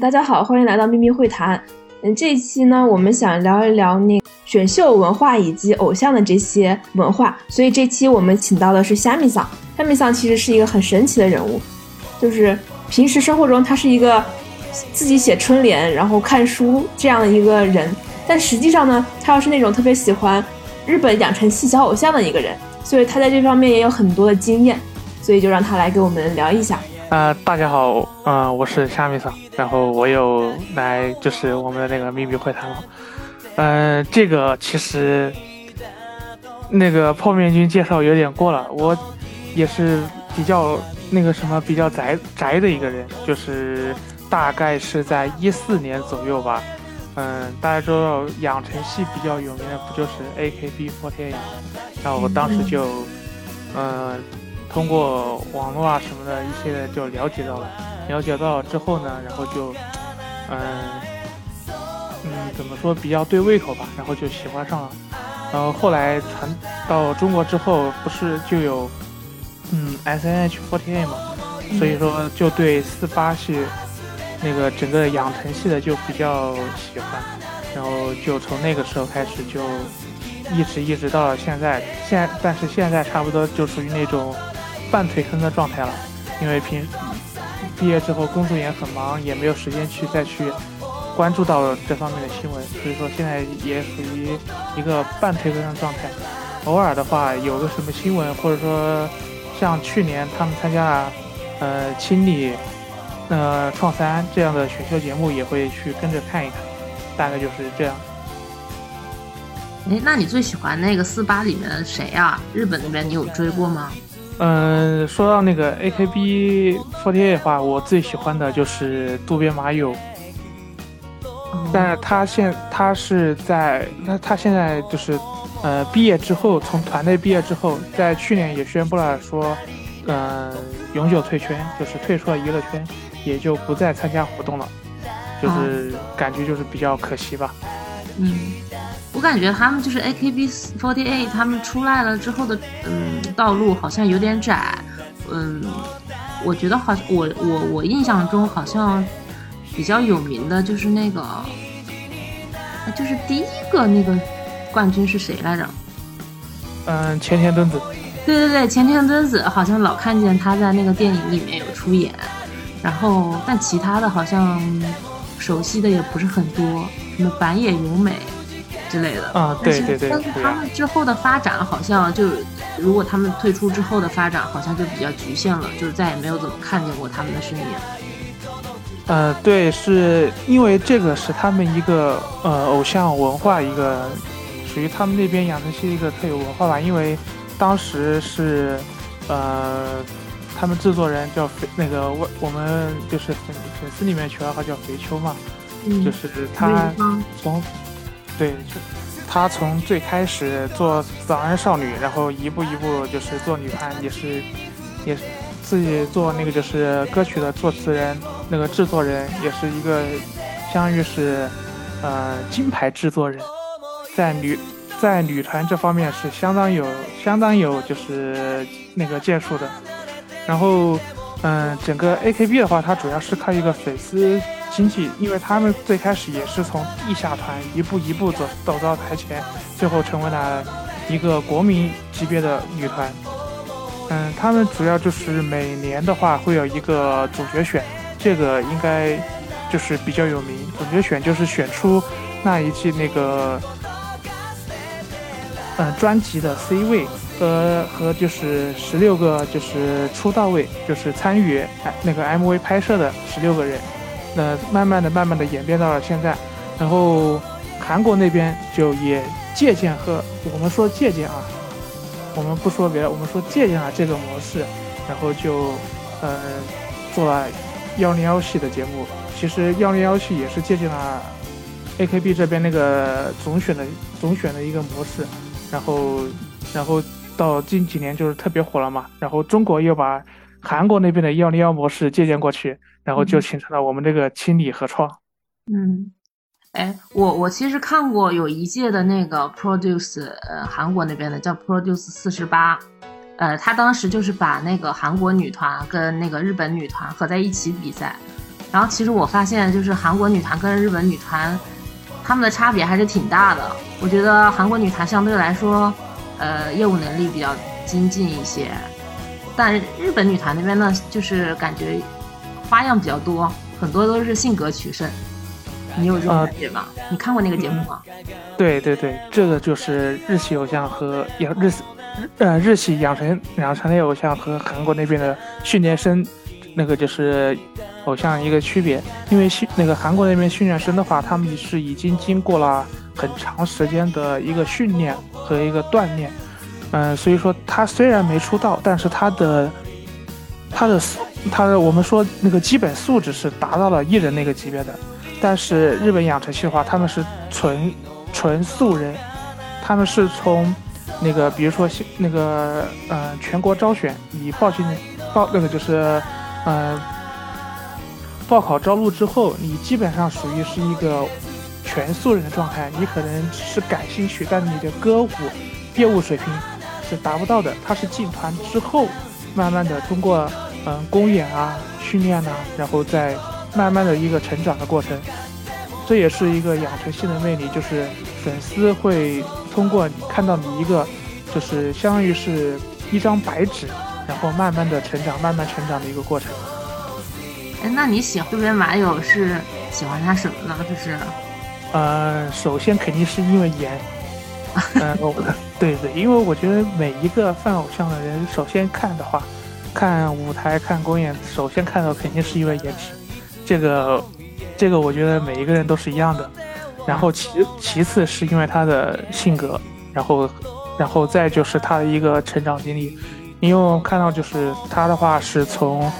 大家好，欢迎来到秘密会谈。嗯，这一期呢，我们想聊一聊那选秀文化以及偶像的这些文化，所以这期我们请到的是虾米桑。虾米桑其实是一个很神奇的人物，就是平时生活中他是一个自己写春联，然后看书这样的一个人，但实际上呢，他又是那种特别喜欢日本养成系小偶像的一个人，所以他在这方面也有很多的经验，所以就让他来给我们聊一下。呃，大家好，嗯，我是虾米桑，然后我又来就是我们的那个秘密会谈了，嗯，这个其实那个泡面君介绍有点过了，我也是比较那个什么比较宅宅的一个人，就是大概是在一四年左右吧，嗯，大家知道养成系比较有名的不就是 AKB48，然后我当时就，嗯。通过网络啊什么的一些就了解到了，了解到之后呢，然后就，嗯，嗯，怎么说比较对胃口吧，然后就喜欢上了。然后后来传到中国之后，不是就有，嗯，S N H forty eight 嘛，所以说就对四八系那个整个养成系的就比较喜欢，然后就从那个时候开始就一直一直到了现在，现但是现在差不多就属于那种。半退坑的状态了，因为平毕业之后工作也很忙，也没有时间去再去关注到这方面的新闻，所以说现在也属于一个半退坑的状态。偶尔的话有个什么新闻，或者说像去年他们参加了呃清理呃创三这样的选秀节目，也会去跟着看一看，大概就是这样。哎，那你最喜欢那个四八里面的谁啊？日本那边你有追过吗？嗯，说到那个 AKB48 的话，我最喜欢的就是渡边麻友。但是他现他是在他他现在就是呃毕业之后，从团队毕业之后，在去年也宣布了说，嗯，永久退圈，就是退出了娱乐圈，也就不再参加活动了，就是感觉就是比较可惜吧。嗯。我感觉他们就是 AKB48，他们出来了之后的，嗯，道路好像有点窄，嗯，我觉得好像我我我印象中好像比较有名的就是那个，就是第一个那个冠军是谁来着？嗯，前田敦子。对对对，前田敦子好像老看见他在那个电影里面有出演，然后但其他的好像熟悉的也不是很多，什么板野由美。之类的啊，对对对，但是他们之后的发展好像就，如果他们退出之后的发展好像就比较局限了，就是再也没有怎么看见过他们的身影。呃，对，是因为这个是他们一个呃偶像文化一个，属于他们那边养成系一个特有文化吧。因为当时是呃，他们制作人叫肥那个我我们就是粉粉丝里面取外号叫肥秋嘛，就是他从。对，他从最开始做早安少女，然后一步一步就是做女团，也是，也自己做那个就是歌曲的作词人，那个制作人也是一个，相当于是，呃，金牌制作人，在女在女团这方面是相当有相当有就是那个建树的，然后，嗯，整个 AKB 的话，它主要是靠一个粉丝。经济，因为他们最开始也是从地下团一步一步走走到台前，最后成为了一个国民级别的女团。嗯，他们主要就是每年的话会有一个主角选，这个应该就是比较有名。主角选就是选出那一季那个嗯专辑的 C 位和和就是十六个就是出道位，就是参与那个 MV 拍摄的十六个人。那慢慢的、慢慢的演变到了现在，然后韩国那边就也借鉴和我们说借鉴啊，我们不说别的，我们说借鉴了这个模式，然后就呃做了幺零幺系的节目。其实幺零幺系也是借鉴了 AKB 这边那个总选的总选的一个模式，然后然后到近几年就是特别火了嘛，然后中国又把韩国那边的幺零幺模式借鉴过去。然后就形成了我们这个清理合创。嗯，哎，我我其实看过有一届的那个 Produce，呃，韩国那边的叫 Produce 四十八，呃，他当时就是把那个韩国女团跟那个日本女团合在一起比赛，然后其实我发现，就是韩国女团跟日本女团，她们的差别还是挺大的。我觉得韩国女团相对来说，呃，业务能力比较精进一些，但日本女团那边呢，就是感觉花样比较多，很多都是性格取胜。你有这种感觉吗？你看过那个节目吗？对对对，这个就是日系偶像和养日呃日系养成养成类偶像和韩国那边的训练生，那个就是偶像一个区别。因为训那个韩国那边训练生的话，他们是已经经过了很长时间的一个训练和一个锻炼，嗯，所以说他虽然没出道，但是他的他的他的我们说那个基本素质是达到了艺人那个级别的。但是日本养成系的话，他们是纯纯素人，他们是从那个比如说那个呃全国招选以报进报那个就是呃报考招录之后，你基本上属于是一个全素人的状态，你可能是感兴趣，但你的歌舞业务水平是达不到的。他是进团之后，慢慢的通过嗯公演啊训练呐，然后再。慢慢的一个成长的过程，这也是一个养成系的魅力，就是粉丝会通过你看到你一个，就是相当于是一张白纸，然后慢慢的成长，慢慢成长的一个过程。哎，那你喜欢这边马友是喜欢他什么呢？就是，呃，首先肯定是因为颜，嗯，对对，因为我觉得每一个泛偶像的人，首先看的话，看舞台看公演，首先看到肯定是因为颜值。这个，这个我觉得每一个人都是一样的，然后其其次是因为他的性格，然后，然后再就是他的一个成长经历，因为我看到就是他的话是从，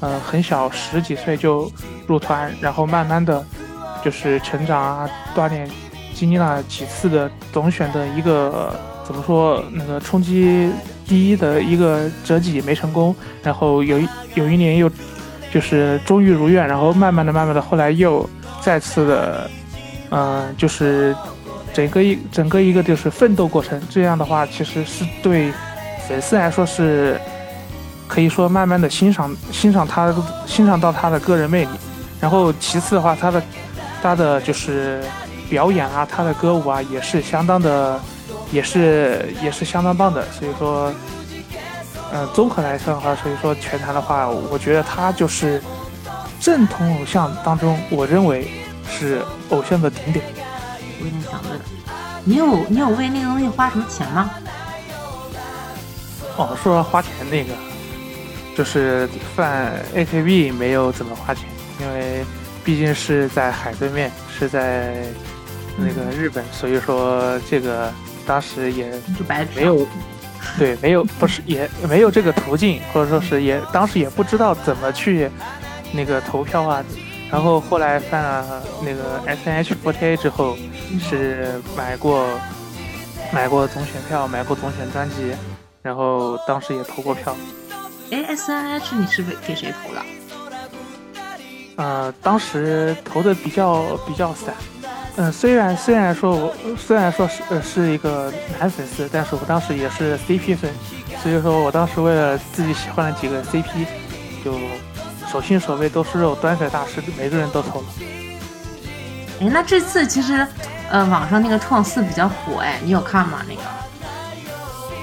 呃很小十几岁就入团，然后慢慢的，就是成长啊锻炼，经历了几次的总选的一个怎么说那个冲击第一的一个折戟没成功，然后有一有一年又。就是终于如愿，然后慢慢的、慢慢的，后来又再次的，嗯，就是整个一整个一个就是奋斗过程。这样的话，其实是对粉丝来说是可以说慢慢的欣赏欣赏他欣赏到他的个人魅力。然后其次的话，他的他的就是表演啊，他的歌舞啊，也是相当的，也是也是相当棒的。所以说。嗯，综合来说的话，所以说全团的话，我觉得他就是正统偶像当中，我认为是偶像的顶点。我有点想问，你有你有为那个东西花什么钱吗？哦，说花钱那个，就是犯 AKB 没有怎么花钱，因为毕竟是在海对面，是在那个日本，所以说这个当时也没有。对，没有，不是也没有这个途径，或者说是也当时也不知道怎么去那个投票啊。然后后来犯了那个 S N H Forty A 之后，是买过买过总选票，买过总选专辑，然后当时也投过票。哎，S N H 你是给给谁投的？呃，当时投的比较比较散。嗯，虽然虽然说我虽然说是呃是一个男粉丝，但是我当时也是 CP 粉，所以说我当时为了自己喜欢的几个 CP，就手心手背都是肉，端水大师每个人都投了。哎，那这次其实，呃，网上那个创四比较火，哎，你有看吗？那个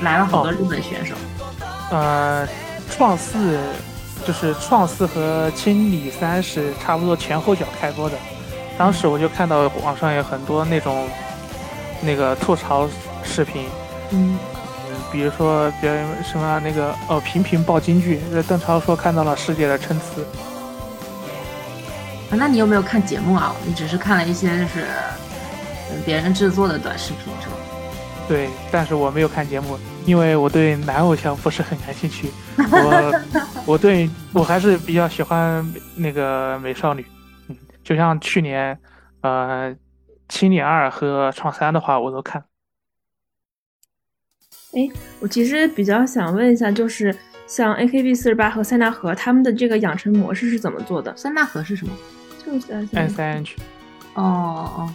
来了好多日本选手。呃，创四就是创四和青里三是差不多前后脚开播的。当时我就看到网上有很多那种那个吐槽视频，嗯嗯，比如说别人什么那个哦频频爆金句，邓超说看到了世界的参差。啊，那你有没有看节目啊？你只是看了一些就是嗯别人制作的短视频是吗？对，但是我没有看节目，因为我对男偶像不是很感兴趣。我 我对我还是比较喜欢那个美少女。就像去年，呃，青年二和创三的话，我都看。哎，我其实比较想问一下，就是像 AKB 四十八和塞纳河他们的这个养成模式是怎么做的？塞纳河是什么？就是 S N H。哦哦，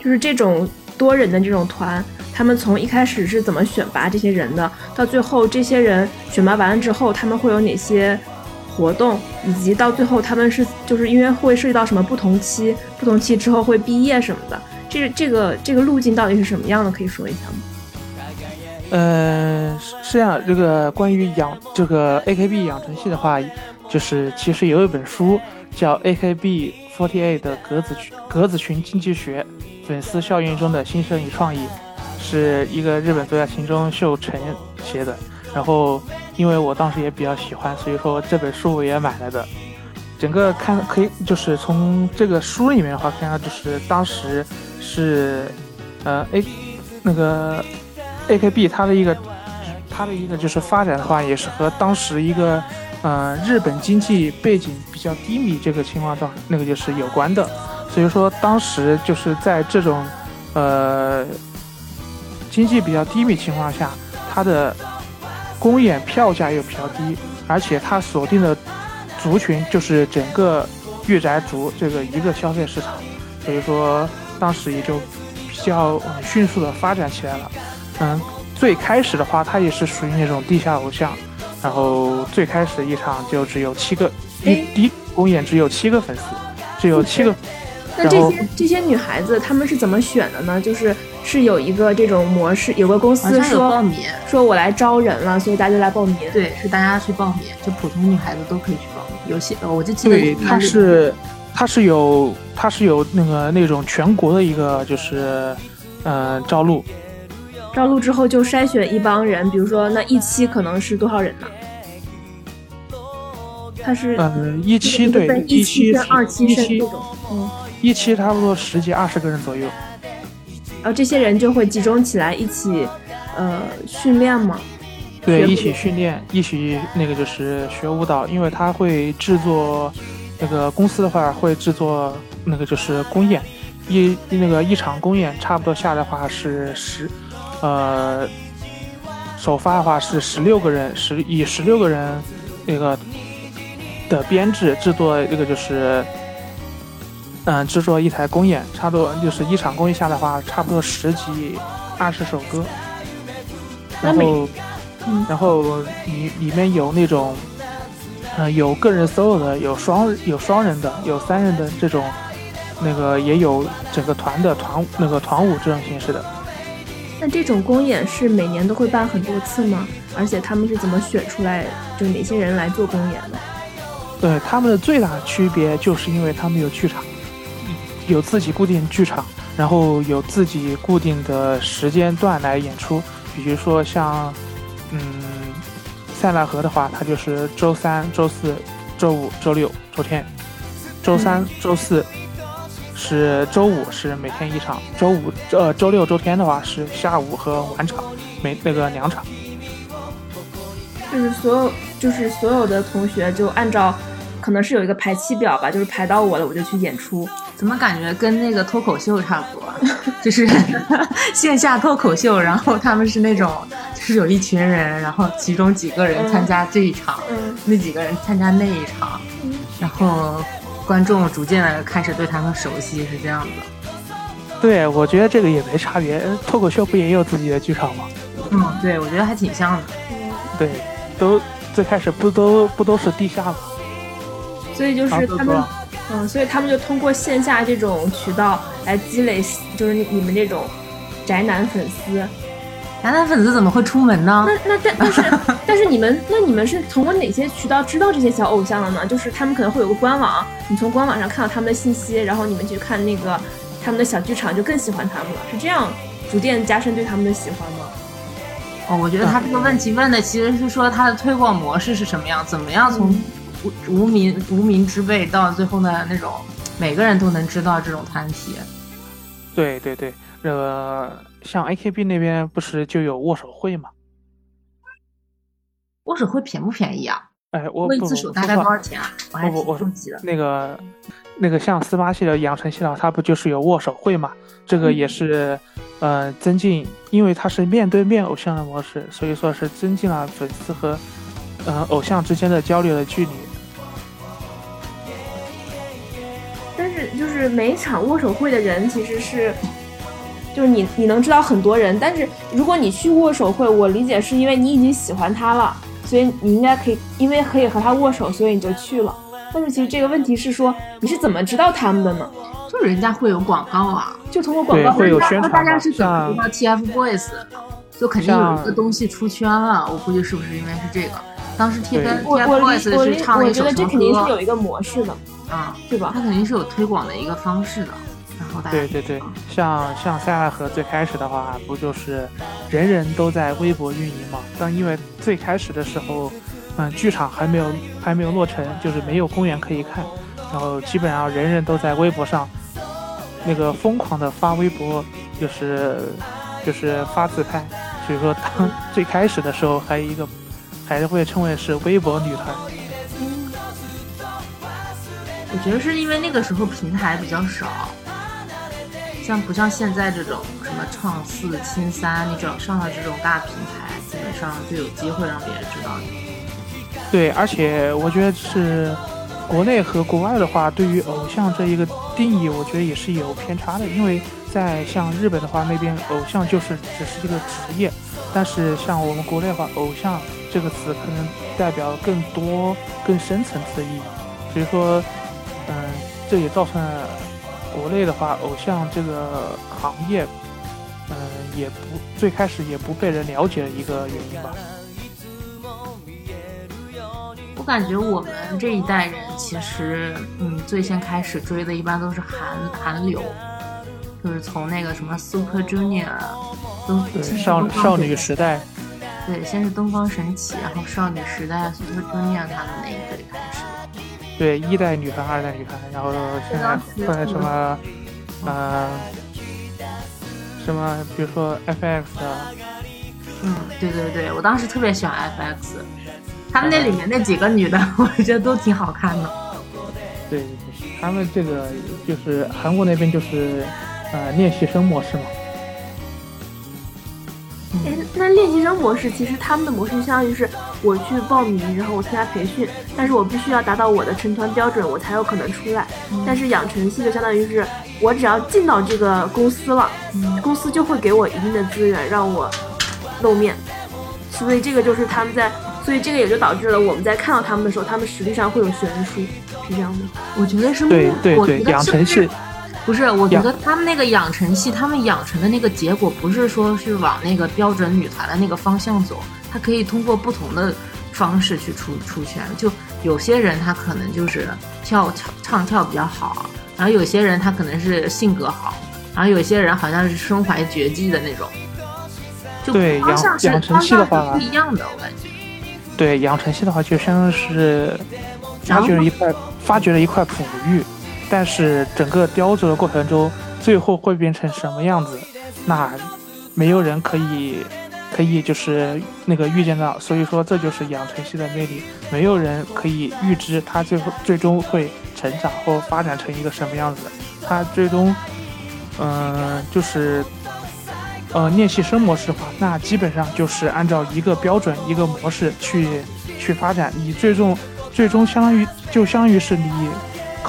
就是这种多人的这种团，他们从一开始是怎么选拔这些人的？到最后这些人选拔完了之后，他们会有哪些？活动，以及到最后他们是就是因为会涉及到什么不同期，不同期之后会毕业什么的，这这个这个路径到底是什么样的？可以说一下吗？呃，是这样，这个关于养这个 AKB 养成系的话，就是其实有一本书叫《AKB48 的格子格子群经济学：粉丝效应中的新生与创意》，是一个日本作家秦中秀成写的。然后，因为我当时也比较喜欢，所以说这本书我也买了的。整个看可以，就是从这个书里面的话看到，就是当时是，呃，A 那个。A K B 它的一个，它的一个就是发展的话，也是和当时一个，呃，日本经济背景比较低迷这个情况状那个就是有关的。所以说当时就是在这种，呃，经济比较低迷情况下，它的公演票价又比较低，而且它锁定的族群就是整个御宅族这个一个消费市场，所以说当时也就比较迅速的发展起来了。嗯，最开始的话，它也是属于那种地下偶像，然后最开始一场就只有七个，一第一公演只有七个粉丝，只有七个。那这些这些女孩子她们是怎么选的呢？就是是有一个这种模式，有个公司说报名，说我来招人了，所以大家就来报名。对，是大家去报名，就普通女孩子都可以去报名。有些我就记得对，他是他是有他是有那个那种全国的一个就是呃招录。招录之后就筛选一帮人，比如说那一期可能是多少人呢？他是嗯一期对一期二期一期嗯一期差不多十几二十个人左右，然后这些人就会集中起来一起呃训练嘛？对，一起训练，一起那个就是学舞蹈，因为他会制作那个公司的话会制作那个就是公演，一那个一场公演差不多下的话是十。呃，首发的话是十六个人，十以十六个人那个的编制制作那个就是，嗯，制作一台公演，差不多就是一场公演下的话，差不多十几二十首歌，然后，然后里里面有那种，嗯，有个人 solo 的，有双有双人的，有三人的这种，那个也有整个团的团那个团舞这种形式的。那这种公演是每年都会办很多次吗？而且他们是怎么选出来，就哪些人来做公演的？对，他们的最大区别就是因为他们有剧场，有自己固定剧场，然后有自己固定的时间段来演出。比如说像，嗯，塞纳河的话，它就是周三、周四、周五、周六、周天，周三、周四。是周五是每天一场，周五呃周六周天的话是下午和晚场，每那个两场。就是所有就是所有的同学就按照，可能是有一个排期表吧，就是排到我了我就去演出。怎么感觉跟那个脱口秀差不多？就是线下脱口秀，然后他们是那种就是有一群人，然后其中几个人参加这一场，那几个人参加那一场，然后。观众逐渐的开始对他们熟悉，是这样子。对，我觉得这个也没差别。脱口秀不也有自己的剧场吗？嗯，对，我觉得还挺像的。对，都最开始不都不都是地下吗？所以就是他们，嗯，所以他们就通过线下这种渠道来积累，就是你们这种宅男粉丝。宅男粉丝怎么会出门呢？那那但但是 但是你们那你们是通过哪些渠道知道这些小偶像的呢？就是他们可能会有个官网，你从官网上看到他们的信息，然后你们去看那个他们的小剧场，就更喜欢他们了，是这样逐渐加深对他们的喜欢吗？哦，我觉得他这个问题问的其实是说他的推广模式是什么样，怎么样从无无名无名之辈到最后的那种每个人都能知道这种团体。对对对，呃。像 AKB 那边不是就有握手会吗？握手会便不便宜啊？哎，我一次手大概多少钱啊？我还挺好奇的。那个，那个像四八系的养成系统，它不就是有握手会嘛？这个也是，呃，增进，因为它是面对面偶像的模式，所以说是增进了粉丝和，呃，偶像之间的交流的距离。但是，就是每场握手会的人其实是。就是你，你能知道很多人，但是如果你去握手会，我理解是因为你已经喜欢他了，所以你应该可以，因为可以和他握手，所以你就去了。但是其实这个问题是说，你是怎么知道他们的呢？就是人家会有广告啊，就通过广告会有宣传。大家是怎么知道 TFBOYS 的？就肯定有一个东西出圈了，我估计是不是因为是这个？当时 TFBOYS 是唱了一首我觉得这肯定是有一个模式的，啊，对吧？它肯定是有推广的一个方式的。然后大家对对对，像像塞纳河最开始的话，不就是人人都在微博运营嘛？但因为最开始的时候，嗯，剧场还没有还没有落成，就是没有公园可以看，然后基本上人人都在微博上那个疯狂的发微博，就是就是发自拍。所以说，当 最开始的时候，还有一个还是会称为是微博女团。我觉得是因为那个时候平台比较少。像不像现在这种什么创四、青三，你只要上了这种大平台，基本上就有机会让别人知道你。对，而且我觉得是国内和国外的话，对于偶像这一个定义，我觉得也是有偏差的。因为在像日本的话，那边偶像就是只是一个职业，但是像我们国内的话，偶像这个词可能代表更多、更深层次的意义。所以说，嗯，这也造成了。国内的话，偶像这个行业，嗯，也不最开始也不被人了解的一个原因吧。我感觉我们这一代人其实，嗯，最先开始追的一般都是韩韩流，就是从那个什么 Super Junior，东少少女时代，对，先是东方神起，然后少女时代 Super Junior 他们那一对开始。对，一代女团、二代女团，然后现在后来什么，呃，什么，比如说 FX 的，嗯，对对对，我当时特别喜欢 FX，他们那里面那几个女的，我觉得都挺好看的。对，他们这个就是韩国那边就是呃练习生模式嘛。哎，那练习生模式其实他们的模式相当于是我去报名，然后我参加培训，但是我必须要达到我的成团标准，我才有可能出来。但是养成系就相当于是我只要进到这个公司了，公司就会给我一定的资源让我露面。所以这个就是他们在，所以这个也就导致了我们在看到他们的时候，他们实际上会有悬殊，是这样的。我觉得是，对对对，养成系。不是，我觉得他们那个养成系，他们养成的那个结果，不是说是往那个标准女团的那个方向走，他可以通过不同的方式去出出圈。就有些人他可能就是跳唱唱跳比较好，然后有些人他可能是性格好，然后有些人好像是身怀绝技的那种。就对养养成系的话不一样的，我感觉。对养成系的话，就相当于是发掘了一块发掘了一块璞玉。但是整个雕琢的过程中，最后会变成什么样子，那没有人可以可以就是那个预见到。所以说，这就是养成系的魅力，没有人可以预知它最后最终会成长或发展成一个什么样子。它最终，嗯，就是呃练习生模式的话，那基本上就是按照一个标准一个模式去去发展。你最终最终相当于就相当于是你。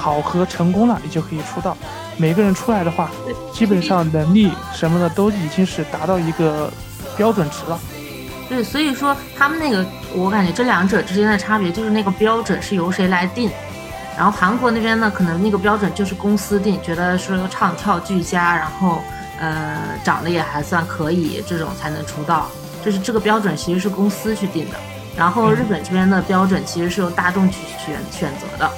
考核成功了，你就可以出道。每个人出来的话，基本上能力什么的都已经是达到一个标准值了。对，所以说他们那个，我感觉这两者之间的差别就是那个标准是由谁来定。然后韩国那边呢，可能那个标准就是公司定，觉得说唱跳俱佳，然后呃长得也还算可以，这种才能出道。就是这个标准其实是公司去定的。然后日本这边的标准其实是由大众去选选择的。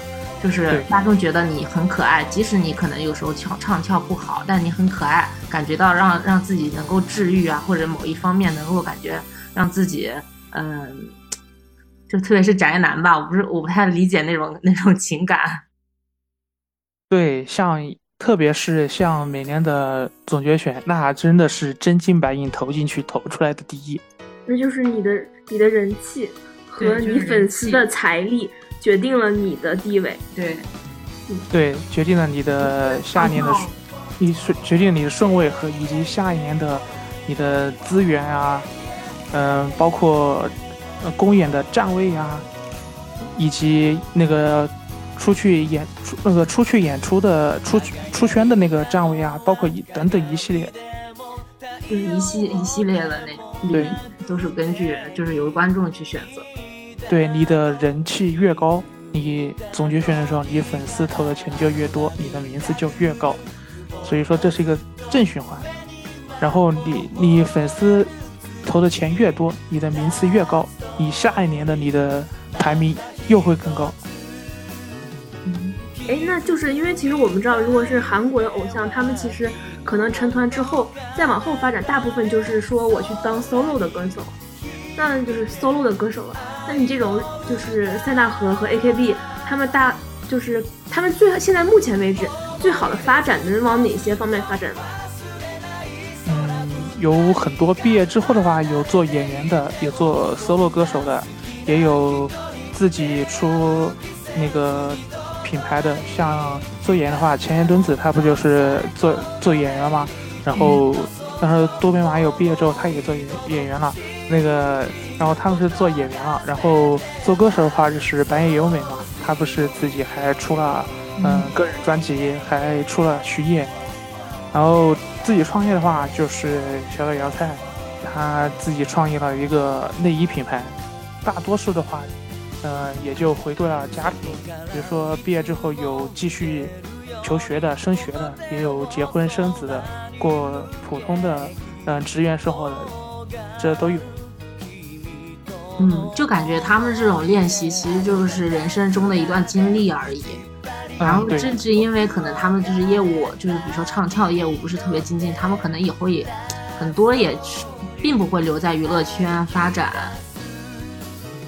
就是大众觉得你很可爱，即使你可能有时候唱唱跳不好，但你很可爱，感觉到让让自己能够治愈啊，或者某一方面能够感觉让自己，嗯，就特别是宅男吧，我不是我不太理解那种那种情感。对，像特别是像每年的总决选，那真的是真金白银投进去投出来的第一。那就是你的你的人气和你粉丝的财力。决定了你的地位，对，对，决定了你的下一年的，你顺决定你的顺位和以及下一年的你的资源啊，嗯，包括呃公演的站位啊，以及那个出去演出那个出去演出的出出圈的那个站位啊，包括一等等一系列，就是一系一系列的那对，都是根据就是由观众去选择。对你的人气越高，你总决选的时候，你粉丝投的钱就越多，你的名次就越高。所以说这是一个正循环。然后你你粉丝投的钱越多，你的名次越高，你下一年的你的排名又会更高。哎，那就是因为其实我们知道，如果是韩国的偶像，他们其实可能成团之后再往后发展，大部分就是说我去当 solo 的歌手，那就是 solo 的歌手了。那你这种就是塞纳河和 AKB，他们大就是他们最现在目前为止最好的发展能往哪些方面发展呢？嗯，有很多毕业之后的话，有做演员的，有做 solo 歌手的，也有自己出那个。品牌的像做演员的话，前田敦子她不就是做做演员吗？然后，但是多边麻友毕业之后，他也做演演员了。那个，然后他们是做演员了。然后做歌手的话，就是白夜优美嘛，他不是自己还出了嗯个人专辑，还出了曲叶。然后自己创业的话，就是小岛遥菜，他自己创业了一个内衣品牌。大多数的话。呃，也就回归了家庭，比如说毕业之后有继续求学的、升学的，也有结婚生子的，过普通的嗯职员生活的，这都有。嗯，就感觉他们这种练习其实就是人生中的一段经历而已。然后甚至因为可能他们就是业务，就是比如说唱跳业务不是特别精进，他们可能以后也很多也并不会留在娱乐圈发展。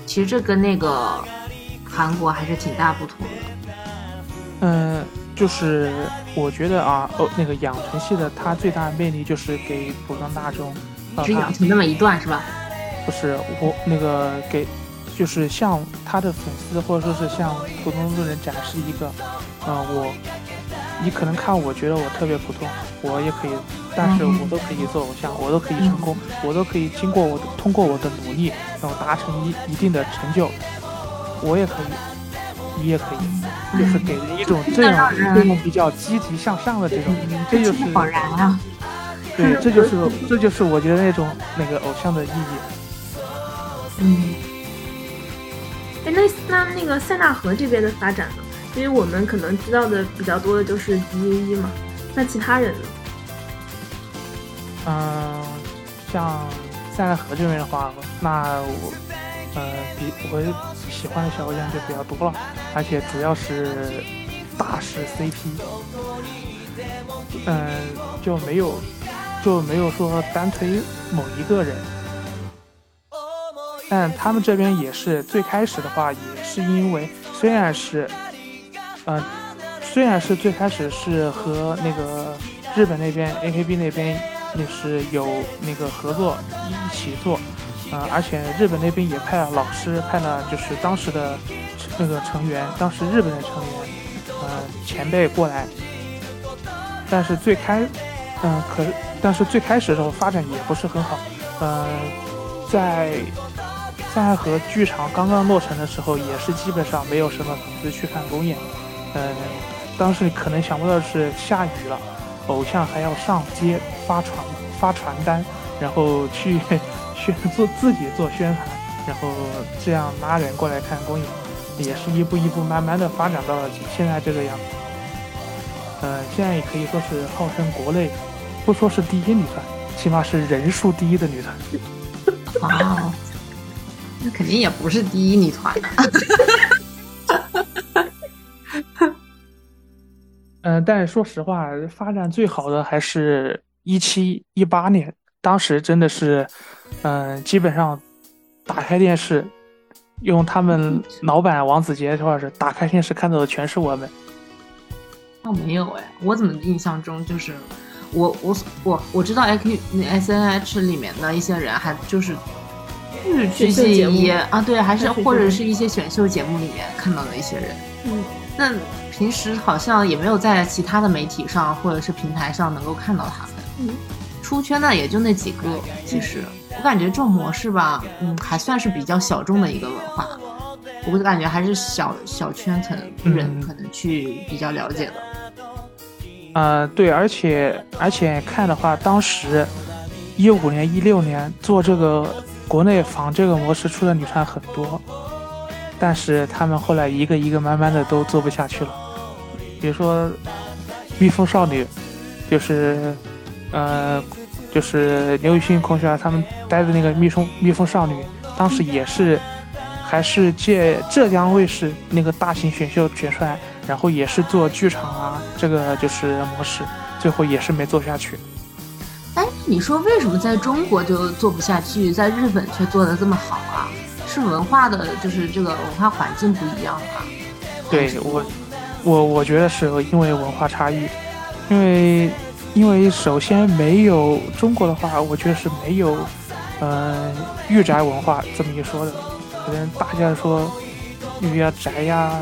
其实这跟那个韩国还是挺大不同的。嗯，就是我觉得啊，哦，那个养成系的，它最大的魅力就是给普通大众，只养成那么一段是吧？不是，我那个给，就是向他的粉丝或者说是向普通路人展示一个，嗯，我，你可能看我觉得我特别普通，我也可以，但是我都可以做偶像，我都可以成功，我都可以经过我通过我的努力。然后达成一一定的成就，我也可以，你也可以，就是给人一种这样这种比较积极向上的这种，这就是恍然啊。对，这就是这就是我觉得那种那个偶像的意义。嗯。哎，那那那个塞纳河这边的发展呢？因为我们可能知道的比较多的就是 D A E 嘛，那其他人呢？嗯，像。塞纳河这边的话，那我，呃，比我喜欢的小偶像就比较多了，而且主要是大师 CP，嗯，就没有就没有说单推某一个人，但他们这边也是最开始的话，也是因为虽然是，嗯，虽然是最开始是和那个日本那边 AKB 那边。也是有那个合作一起做，呃，而且日本那边也派了老师，派了就是当时的那个成员，当时日本的成员，呃，前辈过来。但是最开，嗯，可但是最开始的时候发展也不是很好，呃，在三爱河剧场刚刚落成的时候，也是基本上没有什么粉丝去看公演，嗯，当时可能想不到是下雨了。偶像还要上街发传发传单，然后去 宣做自己做宣传，然后这样拉人过来看公演，也是一步一步慢慢的发展到了现在这个样子。呃，现在也可以说是号称国内不说是第一女团，起码是人数第一的女团。啊，那肯定也不是第一女团。嗯，但是说实话，发展最好的还是一七一八年，当时真的是，嗯，基本上打开电视，用他们老板王子杰说是打开电视看到的全是我们。倒没有哎，我怎么印象中就是我我我我知道 X S N H 里面的一些人还就是选秀节目啊，对，还是或者是一些选秀节目里面看到的一些人。嗯，那。平时好像也没有在其他的媒体上或者是平台上能够看到他们。嗯，出圈的也就那几个。其实我感觉这种模式吧，嗯，还算是比较小众的一个文化。我感觉还是小小圈层人可能去比较了解的。呃，对，而且而且看的话，当时一五年、一六年做这个国内仿这个模式出的女团很多，但是他们后来一个一个慢慢的都做不下去了。比如说蜜蜂少女，就是呃，就是刘雨欣同学他们待的那个蜜蜂蜜蜂少女，当时也是还是借浙江卫视那个大型选秀选出来，然后也是做剧场啊，这个就是模式，最后也是没做下去。哎，你说为什么在中国就做不下去，在日本却做得这么好啊？是文化的，就是这个文化环境不一样啊？对我，我我觉得是因为文化差异，因为因为首先没有中国的话，我觉得是没有，嗯，御宅文化这么一说的，可能大家说御呀宅呀，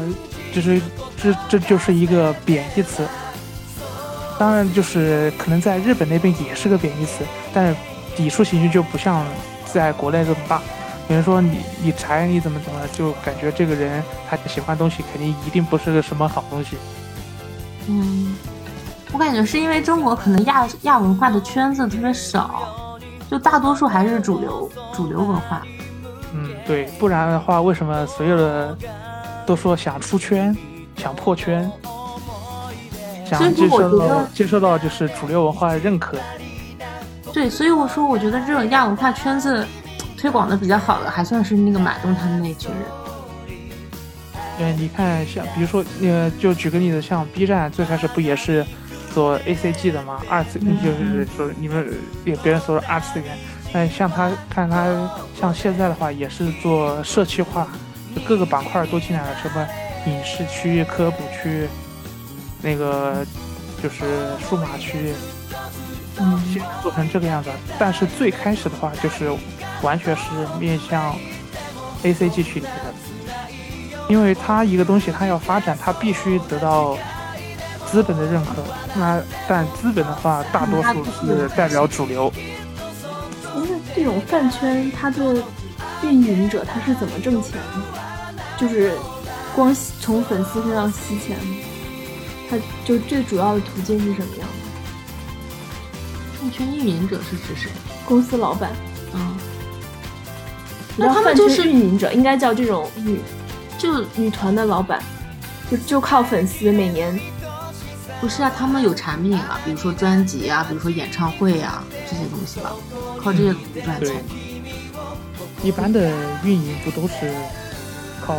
就是这这就是一个贬义词。当然，就是可能在日本那边也是个贬义词，但是抵触情绪就不像在国内这么大。有人说你你宅你怎么怎么，就感觉这个人他喜欢东西肯定一定不是个什么好东西。嗯，我感觉是因为中国可能亚亚文化的圈子特别少，就大多数还是主流主流文化。嗯，对，不然的话，为什么所有的都说想出圈，想破圈？想接受到接受到就是主流文化的认可，对，所以我说我觉得这种亚文化圈子推广的比较好的，还算是那个马东他们那群人。对，你看像比如说那个，就举个例子，像 B 站最开始不也是做 A C G 的吗？二次就是说你们也别人说二次元，但像他看他像现在的话也是做社区化，各个板块都进来了，什么影视区、科普区。那个就是数码区，嗯，做成这个样子。但是最开始的话，就是完全是面向 A C G 去的，因为它一个东西它要发展，它必须得到资本的认可。那但资本的话，大多数是代表主流。那这种饭圈，它的运营者他是怎么挣钱的？就是光从粉丝身上吸钱吗？他就最主要的途径是什么样的？饭圈运营者是指谁？公司老板。嗯。那他们就是运营者，应该叫这种女，就女团的老板，就就靠粉丝每年。不是啊，他们有产品啊，比如说专辑啊，比如说演唱会啊这些东西吧，靠这些赚钱。一般的运营不都是靠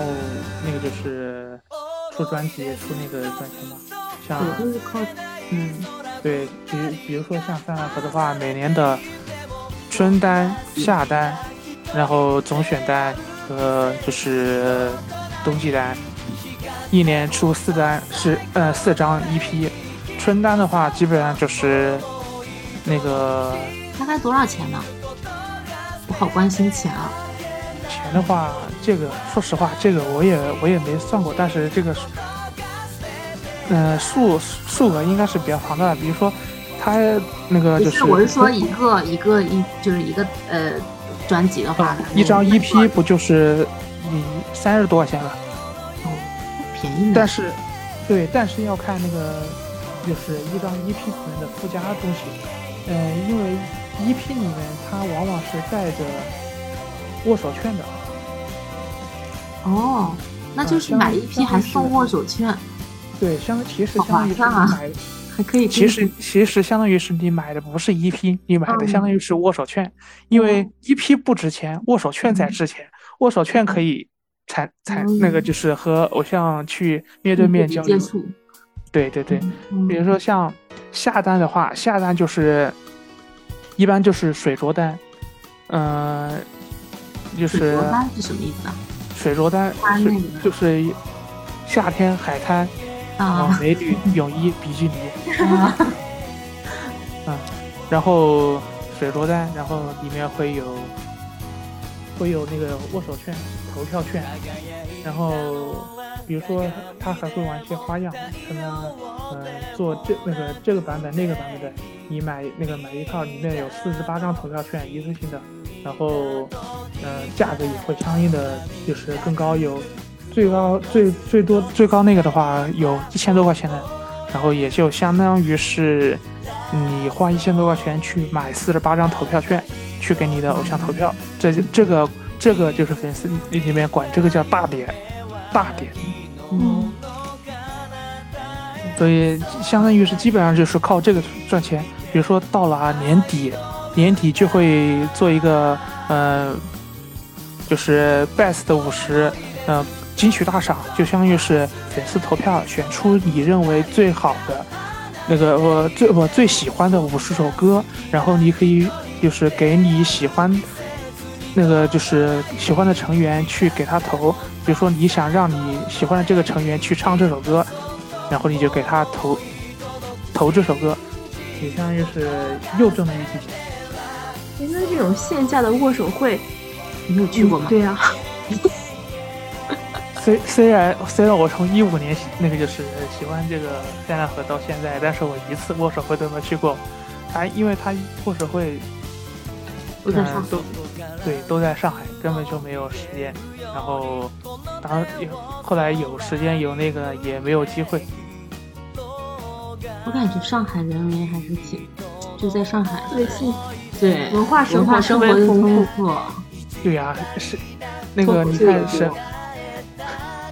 那个就是出专辑出那个赚钱吗？像，就是靠，嗯，对，比比如说像三万盒的话，每年的春单、夏单，然后总选单和就是冬季单，一年出四单是呃四张 EP。春单的话，基本上就是那个大概多少钱呢？我好关心钱啊！钱的话，这个说实话，这个我也我也没算过，但是这个。嗯，数数额应该是比较庞大的。比如说，它那个就是，我是说一个一个一就是一个呃专辑的话，一张 EP 不就是你三十多块钱了？哦，便宜。但是，对，但是要看那个就是一张 EP 里面的附加东西。嗯，因为 EP 里面它往往是带着握手券的。哦，那就是买 EP 还送握手券。对，相其实相当于是买，还可以。其实其实相当于是你买的不是一批，你买的相当于是握手券，因为一批不值钱，握手券才值钱。握手券可以才才那个就是和偶像去面对面交流。对对对，比如说像下单的话，下单就是一般就是水着单，嗯，就是水着单是什么意思啊？水着单是就是夏天海滩。啊，美女 泳衣比基尼，啊，然后水罗丹，然后里面会有会有那个握手券、投票券，然后比如说他还会玩一些花样，什么嗯做这那个这个版本那个版本的，你买那个买一套里面有四十八张投票券一次性的，然后呃价格也会相应的就是更高有。最高最最多最高那个的话有一千多块钱的，然后也就相当于是你花一千多块钱去买四十八张投票券，去给你的偶像投票。这这个这个就是粉丝里面管这个叫大点，大点。嗯，所以相当于是基本上就是靠这个赚钱。比如说到了年底，年底就会做一个呃，就是 best 五十，嗯，金曲大赏，就相当于是粉丝投票选出你认为最好的那个我最我最喜欢的五十首歌，然后你可以就是给你喜欢。那个就是喜欢的成员去给他投，比如说你想让你喜欢的这个成员去唱这首歌，然后你就给他投投这首歌，也相当于是又挣了一笔钱。哎，那这种线下的握手会，你有去过吗？对呀。虽虽然虽然我从一五年那个就是喜欢这个塞纳河到现在，但是我一次握手会都没去过。他因为他握手会。都在上都对，都在上海，根本就没有时间。然后，当有后来有时间有那个也没有机会。我感觉上海人民还是挺就在上海，对，幸对文化生活生活丰富。对呀，是那个你看是，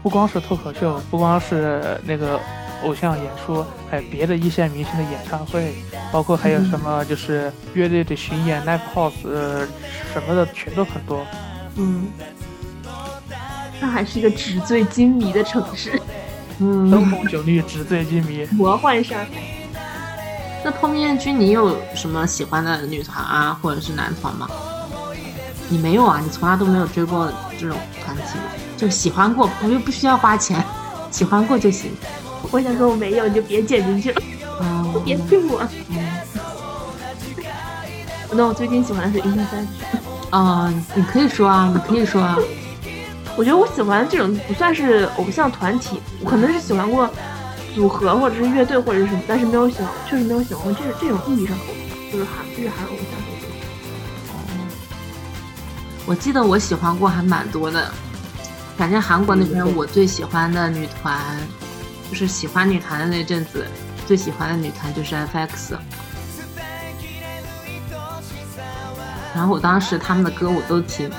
不光是脱口秀，不光是那个。偶像演出，还有别的一线明星的演唱会，包括还有什么就是乐队的巡演、live house，呃，什么的全都很多。嗯，上海是一个纸醉金迷的城市。嗯，灯红酒绿，纸醉金迷，魔幻上海。那泡面君，你有什么喜欢的女团啊，或者是男团吗？你没有啊？你从来都没有追过这种团体吗？就喜欢过，我又不需要花钱，喜欢过就行。我想说我没有，你就别剪进去了，别骗我。那我最近喜欢的是英雄三。啊，你可以说啊，你可以说啊。我觉得我喜欢这种不算是偶像团体，我可能是喜欢过组合或者是乐队或者是什么，但是没有喜欢，确实没有喜欢过这这种意义上的偶像，就是韩日韩偶像。我记得我喜欢过还蛮多的，反正韩国那边我最喜欢的女团。就是喜欢女团的那阵子，最喜欢的女团就是 F.X。然后我当时他们的歌我都听，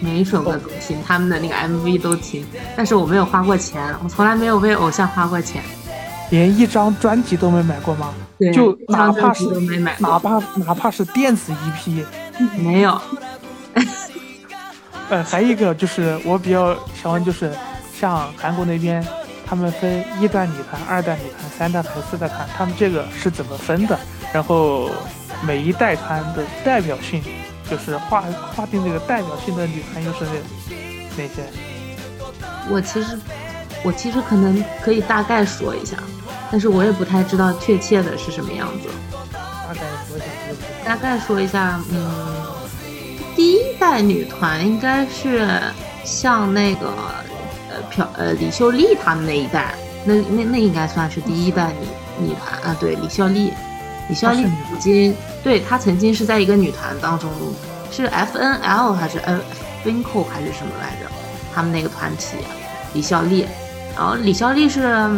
每一首歌都听，他们的那个 MV 都听。但是我没有花过钱，我从来没有为偶像花过钱，连一张专辑都没买过吗？对就哪怕是哪怕哪怕是电子 EP，没有。呃，还有一个就是我比较喜欢，就是像韩国那边。他们分一代女团、二代女团、三代团、四代团，他们这个是怎么分的？然后每一代团的代表性，就是划划定这个代表性的女团又是哪些？我其实我其实可能可以大概说一下，但是我也不太知道确切的是什么样子。大概说一下。大概说一下，嗯，第一代女团应该是像那个呃。朴呃李秀丽他们那一代，那那那应该算是第一代女女团啊。对，李秀丽，李秀丽曾经对她曾经是在一个女团当中，是 F N L 还是 F i n c o 还是什么来着？他们那个团体，李秀丽。然后李秀丽是，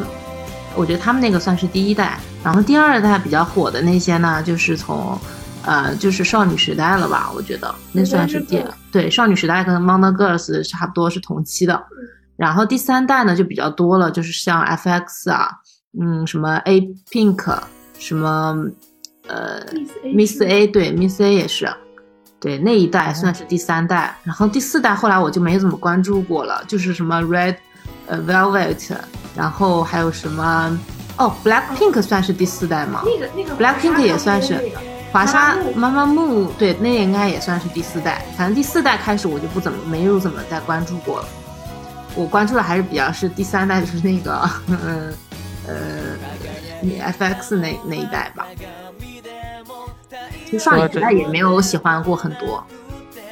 我觉得他们那个算是第一代。然后第二代比较火的那些呢，就是从呃就是少女时代了吧？我觉得那算是第对少女时代跟 m o n d e Girls 差不多是同期的。然后第三代呢就比较多了，就是像 F.X 啊，嗯，什么 A Pink，什么呃 Miss A，对 Miss A 也是，对那一代算是第三代。然后第四代后来我就没怎么关注过了，就是什么 Red，呃 Velvet，然后还有什么哦 Black Pink 算是第四代吗？那个那个 Black Pink 也算是华沙妈妈木，对，那应该也算是第四代。反正第四代开始我就不怎么没有怎么再关注过了。我关注的还是比较是第三代，就是那个，嗯，呃，FX 那那一代吧。就上一代也没有喜欢过很多。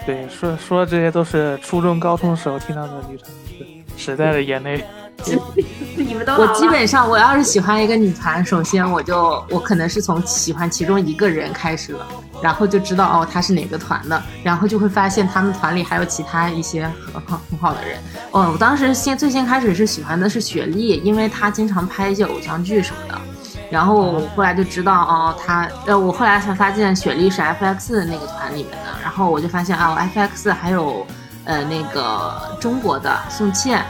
对，说说这些都是初中、高中时候听到的女团，时代的眼泪。你们都我基本上，我要是喜欢一个女团，首先我就我可能是从喜欢其中一个人开始了，然后就知道哦她是哪个团的，然后就会发现他们团里还有其他一些很好很好的人。哦，我当时先最先开始是喜欢的是雪莉，因为她经常拍一些偶像剧什么的，然后我后来就知道哦她呃我后来才发现雪莉是 F X 的那个团里面的，然后我就发现啊 F X 还有。呃那个中国的宋茜，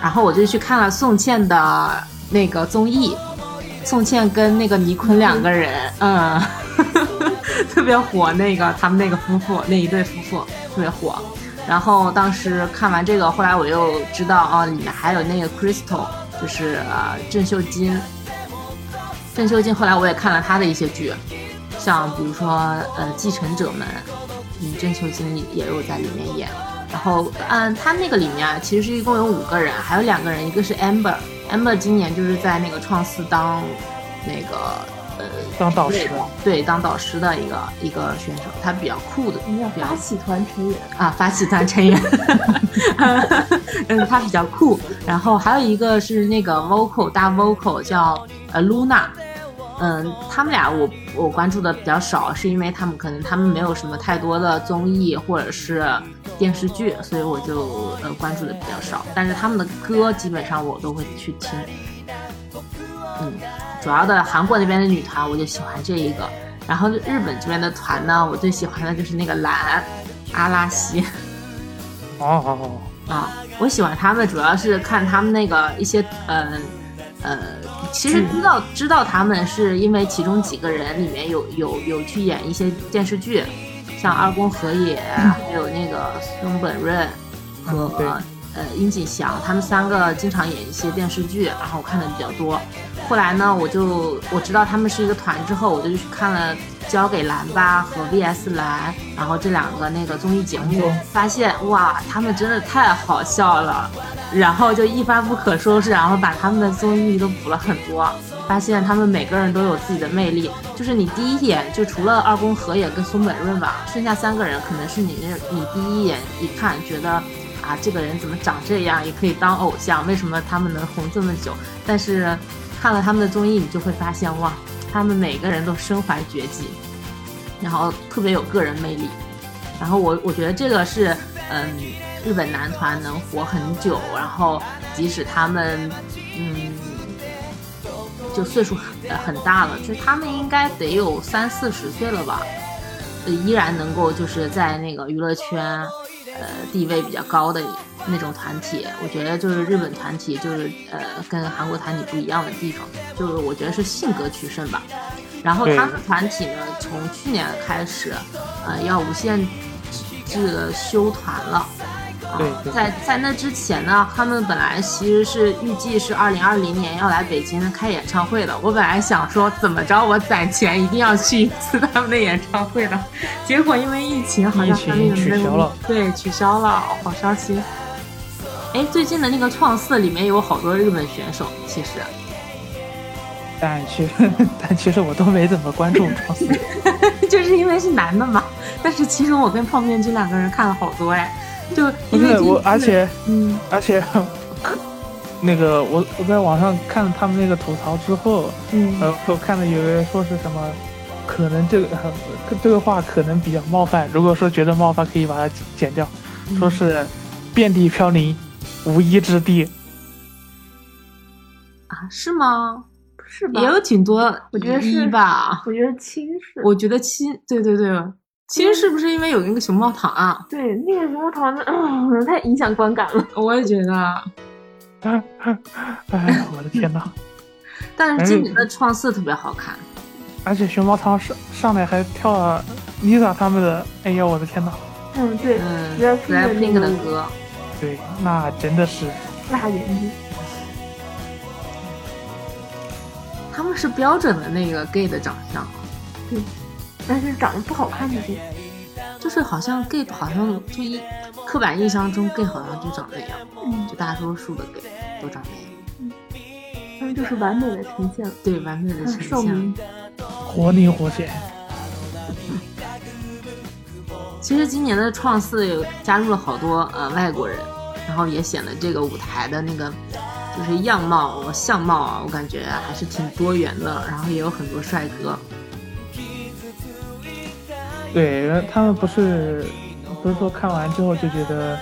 然后我就去看了宋茜的那个综艺，宋茜跟那个倪坤两个人，嗯，特别火，那个他们那个夫妇那一对夫妇特别火。然后当时看完这个，后来我又知道哦，里面还有那个 Crystal，就是呃郑秀晶。郑秀晶后来我也看了她的一些剧，像比如说呃继承者们，嗯郑秀晶也有在里面演。然后嗯他那个里面啊，其实是一共有五个人，还有两个人，一个是 Amber，Amber 今年就是在那个创四当那个呃当导师，对，当导师的一个一个选手，他比较酷的，比较发起团成员啊，发起团成员，嗯，他比较酷。然后还有一个是那个 vocal 大 vocal 叫呃 Luna。嗯，他们俩我我关注的比较少，是因为他们可能他们没有什么太多的综艺或者是电视剧，所以我就呃关注的比较少。但是他们的歌基本上我都会去听。嗯，主要的韩国那边的女团我就喜欢这一个，然后日本这边的团呢，我最喜欢的就是那个蓝阿拉西。哦哦哦。啊，我喜欢他们主要是看他们那个一些嗯呃。其实知道知道他们是因为其中几个人里面有有有去演一些电视剧，像二宫和也，还有那个松本润和呃殷景祥，他们三个经常演一些电视剧，然后我看的比较多。后来呢，我就我知道他们是一个团之后，我就去看了。交给蓝吧和 VS 蓝，然后这两个那个综艺节目，发现哇，他们真的太好笑了，然后就一发不可收拾，然后把他们的综艺都补了很多，发现他们每个人都有自己的魅力。就是你第一眼就除了二宫和也跟松本润吧，剩下三个人可能是你那你第一眼一看觉得啊，这个人怎么长这样，也可以当偶像，为什么他们能红这么久？但是看了他们的综艺，你就会发现哇。他们每个人都身怀绝技，然后特别有个人魅力，然后我我觉得这个是，嗯，日本男团能活很久，然后即使他们，嗯，就岁数很很大了，就他们应该得有三四十岁了吧，依然能够就是在那个娱乐圈，呃，地位比较高的。那种团体，我觉得就是日本团体，就是呃，跟韩国团体不一样的地方，就是我觉得是性格取胜吧。然后他们团体呢，从去年开始，呃，要无限制的休团了。对。在在那之前呢，他们本来其实是预计是二零二零年要来北京开演唱会的。我本来想说，怎么着我攒钱一定要去一次他们的演唱会的，结果因为疫情，好像他们取消了。对，取消了，好伤心。哎，最近的那个创四里面有好多日本选手，其实，但其实 但其实我都没怎么关注创四，就是因为是男的嘛。但是其实我跟泡面君两个人看了好多哎，就不是我而且嗯而且 那个我我在网上看了他们那个吐槽之后，嗯呃我看到有人说是什么，可能这个这个话可能比较冒犯，如果说觉得冒犯可以把它剪掉，说是遍地飘零。无一之地啊？是吗？是吧？也有挺多，我觉得是吧？我觉得亲是，我觉得亲，对对对，亲是不是因为有那个熊猫糖啊？对，那个熊猫糖，嗯，太影响观感了。我也觉得。哎，我的天哪！但是今年的创四特别好看，而且熊猫糖上上来还跳了 Lisa 他们的，哎呀，我的天哪！嗯，对，嗯，Blackpink 的歌。对，那真的是辣眼睛。他们是标准的那个 gay 的长相，对，但是长得不好看的 gay，就是好像 gay 好像就一刻板印象中 gay 好像就长那样，嗯，就大多数的 gay 都长那样，嗯，他们就是完美的呈现，对，完美的呈现，活灵活现。其实今年的创四有加入了好多呃外国人，然后也显得这个舞台的那个就是样貌、相貌啊，我感觉还是挺多元的。然后也有很多帅哥。对，他们不是不是说看完之后就觉得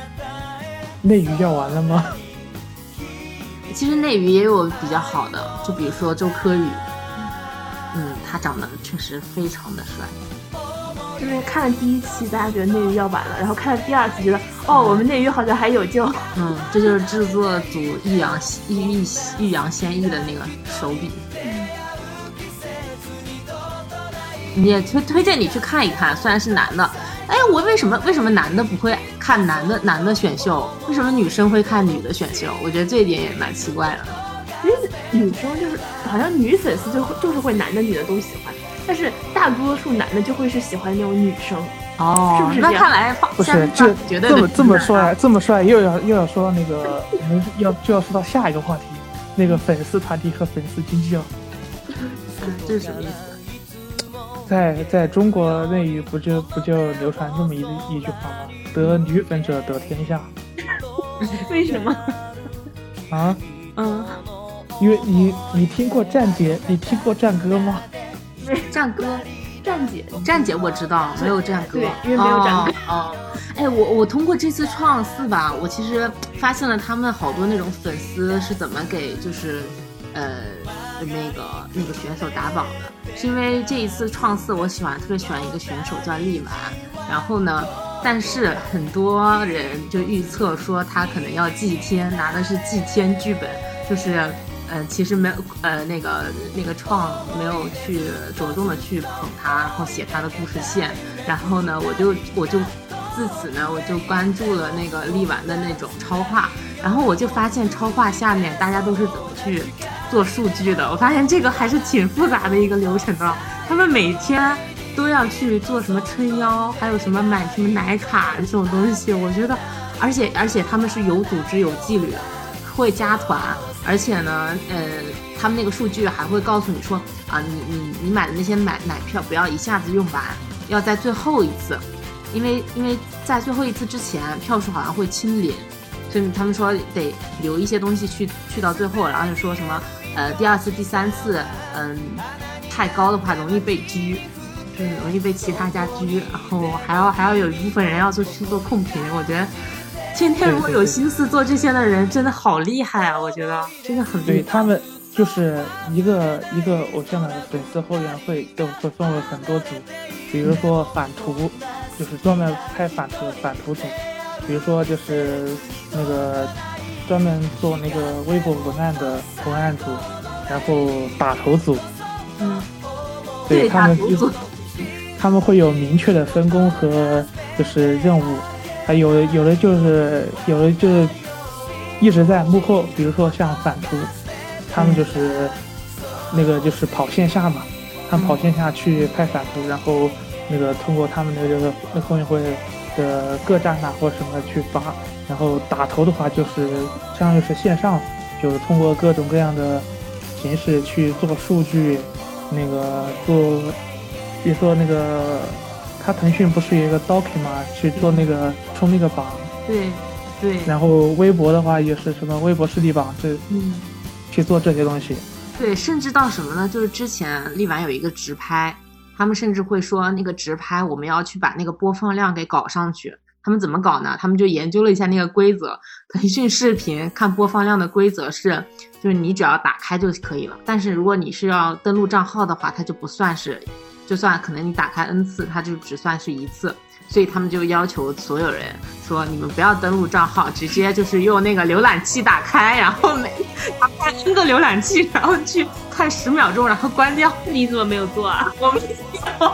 内娱要完了吗？其实内娱也有比较好的，就比如说周柯宇，嗯，他长得确实非常的帅。就是看了第一期，大家觉得内娱要完了，然后看了第二期，觉得哦，我们内娱好像还有救。嗯，这就是制作组易烊易易易烊千玺的那个手笔。也推推荐你去看一看，虽然是男的，哎，我为什么为什么男的不会看男的男的选秀？为什么女生会看女的选秀？我觉得这一点也蛮奇怪的。因为女生就是好像女粉丝就会就是会男的女的都喜欢，但是大多数男的就会是喜欢那种女生。哦，是不是那看来不是这绝对这么这么说来这么说来又要又要说到那个我们要就要说到下一个话题，那个粉丝团体和粉丝经济了。这是什么意思？在在中国内娱不就不就流传这么一一句话吗？得女粉者得天下。为什么？啊？嗯，因为你你听过战姐，你听过战哥吗？战歌，站姐，站姐我知道，没有战哥，对因为没有战歌哦。哦哎，我我通过这次创四吧，我其实发现了他们好多那种粉丝是怎么给就是，呃，那个那个选手打榜的，是因为这一次创四，我喜欢特别喜欢一个选手叫力丸，然后呢。但是很多人就预测说他可能要祭天，拿的是祭天剧本，就是呃，其实没有呃那个那个创没有去着重的去捧他，然后写他的故事线，然后呢，我就我就自此呢，我就关注了那个力丸的那种超话，然后我就发现超话下面大家都是怎么去做数据的，我发现这个还是挺复杂的一个流程的，他们每天。都要去做什么撑腰，还有什么买什么奶卡这种东西，我觉得，而且而且他们是有组织有纪律的，会加团，而且呢，呃，他们那个数据还会告诉你说啊，你你你买的那些买奶票不要一下子用完，要在最后一次，因为因为在最后一次之前票数好像会清零，所以他们说得留一些东西去去到最后，然后就说什么呃第二次第三次嗯太高的话容易被拘。嗯，容易被其他家狙，然后还要还要有一部分人要做去做控评。我觉得天天如果有心思做这些的人，真的好厉害啊！我觉得真的很厉害。对他们就是一个一个偶像的粉丝后援会都会分为很多组，比如说反图，就是专门拍反图反图组；比如说就是那个专门做那个微博文案的文案组，然后打头组。嗯，对他们。他们会有明确的分工和就是任务，还有的有的就是有的就是一直在幕后，比如说像反图，他们就是那个就是跑线下嘛，他们跑线下去拍反图，然后那个通过他们的这个后面会的各站呐或什么去发，然后打头的话就是相当于是线上，就是通过各种各样的形式去做数据，那个做。比如说那个，他腾讯不是有一个 Doki 嘛，去做那个冲那个榜，对对，然后微博的话也是什么微博势力榜，这嗯，去做这些东西。对，甚至到什么呢？就是之前力丸有一个直拍，他们甚至会说那个直拍我们要去把那个播放量给搞上去。他们怎么搞呢？他们就研究了一下那个规则，腾讯视频看播放量的规则是，就是你只要打开就可以了，但是如果你是要登录账号的话，它就不算是。就算可能你打开 n 次，它就只算是一次，所以他们就要求所有人说，你们不要登录账号，直接就是用那个浏览器打开，然后每打开 n 个浏览器，然后去看十秒钟，然后关掉。你怎么没有做啊？我没有，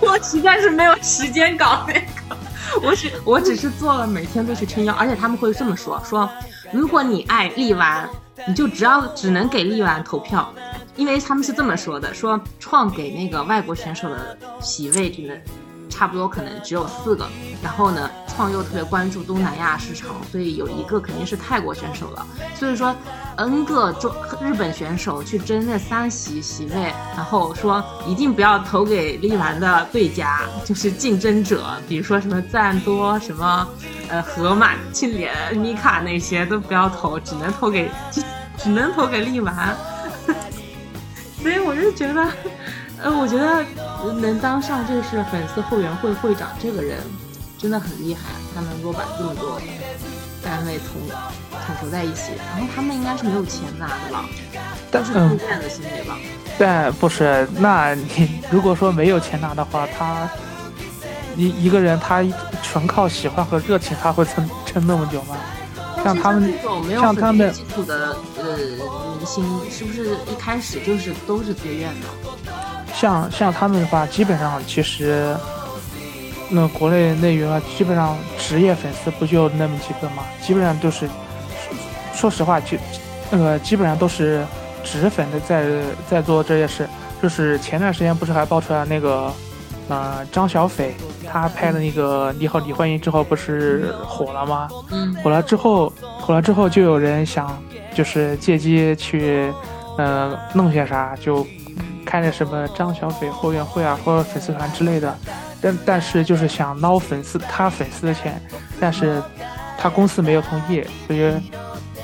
我实在是没有时间搞那个，我只我只是做了每天都去撑腰，而且他们会这么说，说如果你爱力丸，你就只要只能给力丸投票。因为他们是这么说的，说创给那个外国选手的席位只能差不多可能只有四个，然后呢，创又特别关注东南亚市场，所以有一个肯定是泰国选手了。所以说，N 个中日本选手去争那三席席位，然后说一定不要投给力丸的对家，就是竞争者，比如说什么赞多、什么呃河马、庆联、米卡那些都不要投，只能投给只能投给力丸。所以我就觉得，呃，我觉得能当上这是粉丝后援会会长这个人，真的很厉害。他能够把这么多单位统统筹在一起，然后他们应该是没有钱拿的吧？但是自愿的行为吧？但不是，那你如果说没有钱拿的话，他一一个人他纯靠喜欢和热情，他会撑撑那么久吗？像他们像他们基础的呃明星，是不是一开始就是都是自愿的？像像他们的话，基本上其实那国内内娱啊，基本上职业粉丝不就那么几个嘛？基本上都是说实话，就那个基本上都是纸粉的在在做这些事。就是前段时间不是还爆出来那个呃张小斐。他拍的那个《你好，李焕英》之后不是火了吗？嗯，火了之后，火了之后就有人想，就是借机去，呃，弄些啥，就开那什么张小斐后援会啊，或者粉丝团之类的。但但是就是想捞粉丝他粉丝的钱，但是他公司没有同意，所以